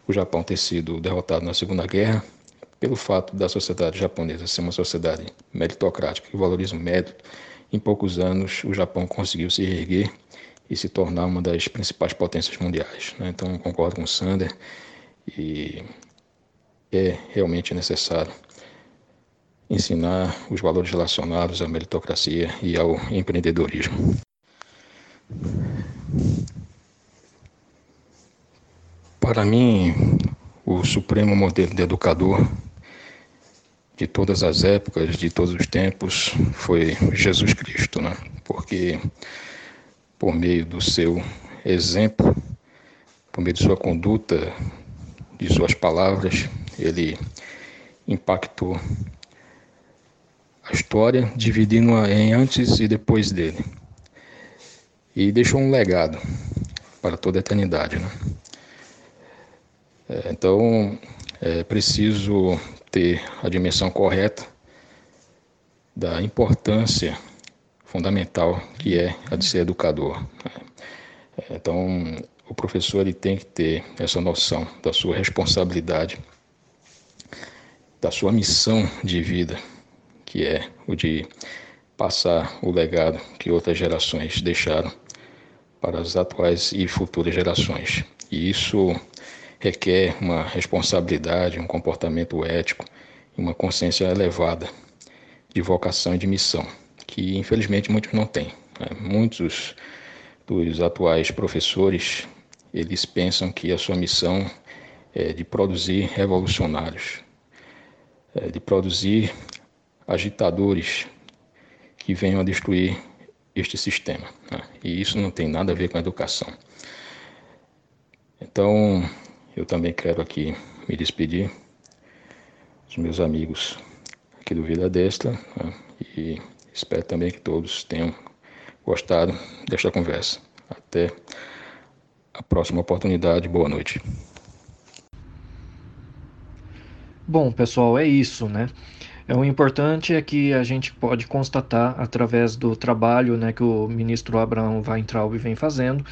o Japão ter sido derrotado na Segunda Guerra, pelo fato da sociedade japonesa ser uma sociedade meritocrática que valoriza o mérito, em poucos anos o Japão conseguiu se erguer e se tornar uma das principais potências mundiais. Né? Então, concordo com o Sander e é realmente necessário ensinar os valores relacionados à meritocracia e ao empreendedorismo. Para mim, o supremo modelo de educador de todas as épocas, de todos os tempos, foi Jesus Cristo, né? Porque por meio do seu exemplo, por meio de sua conduta, de suas palavras, ele impactou a história, dividindo-a em antes e depois dele. E deixou um legado para toda a eternidade. Né? É, então, é preciso ter a dimensão correta da importância fundamental que é a de ser educador. É, então, o professor ele tem que ter essa noção da sua responsabilidade, da sua missão de vida que é o de passar o legado que outras gerações deixaram para as atuais e futuras gerações. E isso requer uma responsabilidade, um comportamento ético e uma consciência elevada de vocação e de missão, que infelizmente muitos não têm. Né? Muitos dos atuais professores eles pensam que a sua missão é de produzir revolucionários, é de produzir agitadores que venham a destruir este sistema. Né? E isso não tem nada a ver com a educação. Então, eu também quero aqui me despedir, os meus amigos aqui do Vida Destra né? e espero também que todos tenham gostado desta conversa. Até a próxima oportunidade. Boa noite. Bom, pessoal, é isso, né? É, o importante é que a gente pode constatar, através do trabalho né, que o ministro Abraão Weintraub vem fazendo,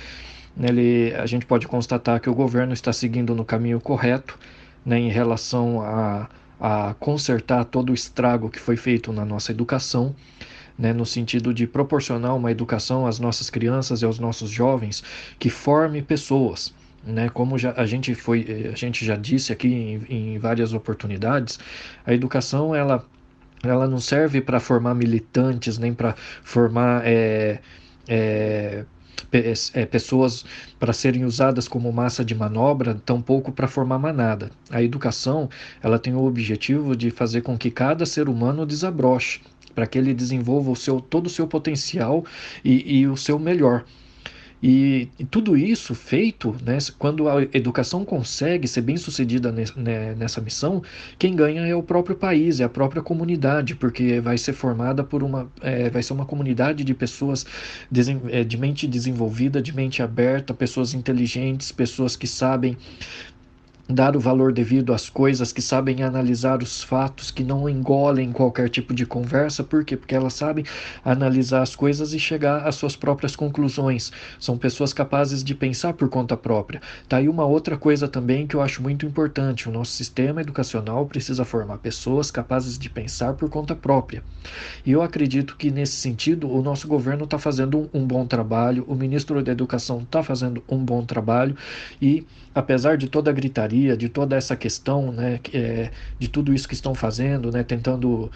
ele, a gente pode constatar que o governo está seguindo no caminho correto né, em relação a, a consertar todo o estrago que foi feito na nossa educação. Né, no sentido de proporcionar uma educação às nossas crianças e aos nossos jovens que forme pessoas, né? Como já, a gente foi, a gente já disse aqui em, em várias oportunidades, a educação ela ela não serve para formar militantes nem para formar é, é, pessoas para serem usadas como massa de manobra, tampouco para formar manada. A educação ela tem o objetivo de fazer com que cada ser humano desabroche, para que ele desenvolva o seu, todo o seu potencial e, e o seu melhor. E, e, tudo isso feito, né, quando a educação consegue ser bem sucedida né, nessa missão, quem ganha é o próprio país, é a própria comunidade, porque vai ser formada por uma, é, vai ser uma comunidade de pessoas é, de mente desenvolvida, de mente aberta, pessoas inteligentes, pessoas que sabem dar o valor devido às coisas, que sabem analisar os fatos, que não engolem qualquer tipo de conversa, por quê? Porque elas sabem analisar as coisas e chegar às suas próprias conclusões. São pessoas capazes de pensar por conta própria. Tá aí uma outra coisa também que eu acho muito importante. O nosso sistema educacional precisa formar pessoas capazes de pensar por conta própria. E eu acredito que nesse sentido o nosso governo está fazendo um, um bom trabalho, o ministro da Educação está fazendo um bom trabalho e apesar de toda a gritaria, de toda essa questão, né, é, de tudo isso que estão fazendo, né, tentando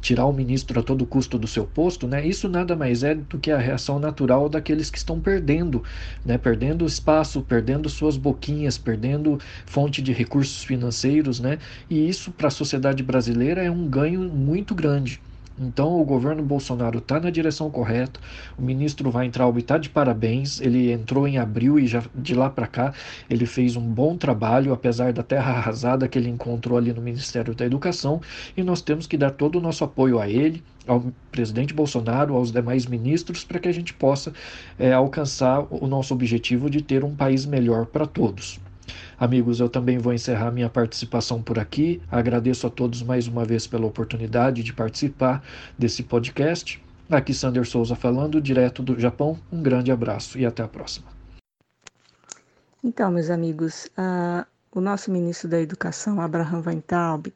tirar o ministro a todo custo do seu posto, né, isso nada mais é do que a reação natural daqueles que estão perdendo, né, perdendo espaço, perdendo suas boquinhas, perdendo fonte de recursos financeiros, né, e isso para a sociedade brasileira é um ganho muito grande. Então o governo Bolsonaro está na direção correta. O ministro Weintraub está de parabéns. Ele entrou em abril e já de lá para cá ele fez um bom trabalho, apesar da terra arrasada que ele encontrou ali no Ministério da Educação. E nós temos que dar todo o nosso apoio a ele, ao presidente Bolsonaro, aos demais ministros, para que a gente possa é, alcançar o nosso objetivo de ter um país melhor para todos. Amigos, eu também vou encerrar minha participação por aqui. Agradeço a todos mais uma vez pela oportunidade de participar desse podcast. Aqui Sander Souza falando, direto do Japão. Um grande abraço e até a próxima. Então, meus amigos, uh, o nosso ministro da Educação, Abraham Weintraub,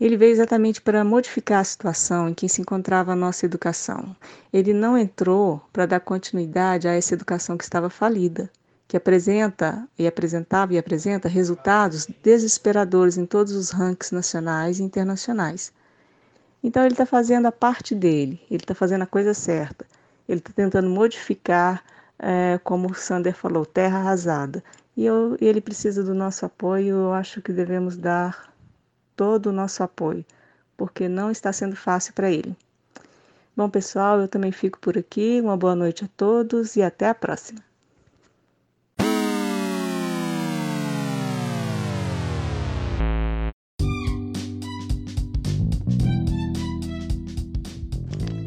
ele veio exatamente para modificar a situação em que se encontrava a nossa educação. Ele não entrou para dar continuidade a essa educação que estava falida que apresenta e apresentava e apresenta resultados desesperadores em todos os rankings nacionais e internacionais. Então ele está fazendo a parte dele, ele está fazendo a coisa certa, ele está tentando modificar, é, como o Sander falou, terra arrasada. E eu, ele precisa do nosso apoio, eu acho que devemos dar todo o nosso apoio, porque não está sendo fácil para ele. Bom, pessoal, eu também fico por aqui. Uma boa noite a todos e até a próxima.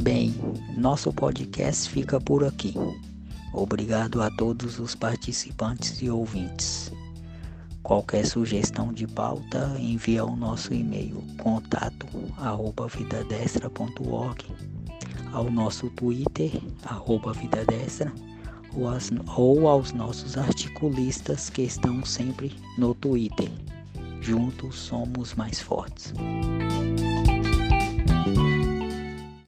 Bem, nosso podcast fica por aqui. Obrigado a todos os participantes e ouvintes. Qualquer sugestão de pauta, envie ao nosso e-mail contato arroba vidadestra.org, ao nosso Twitter, vidadestra, ou, as, ou aos nossos articulistas que estão sempre no Twitter. Juntos somos mais fortes.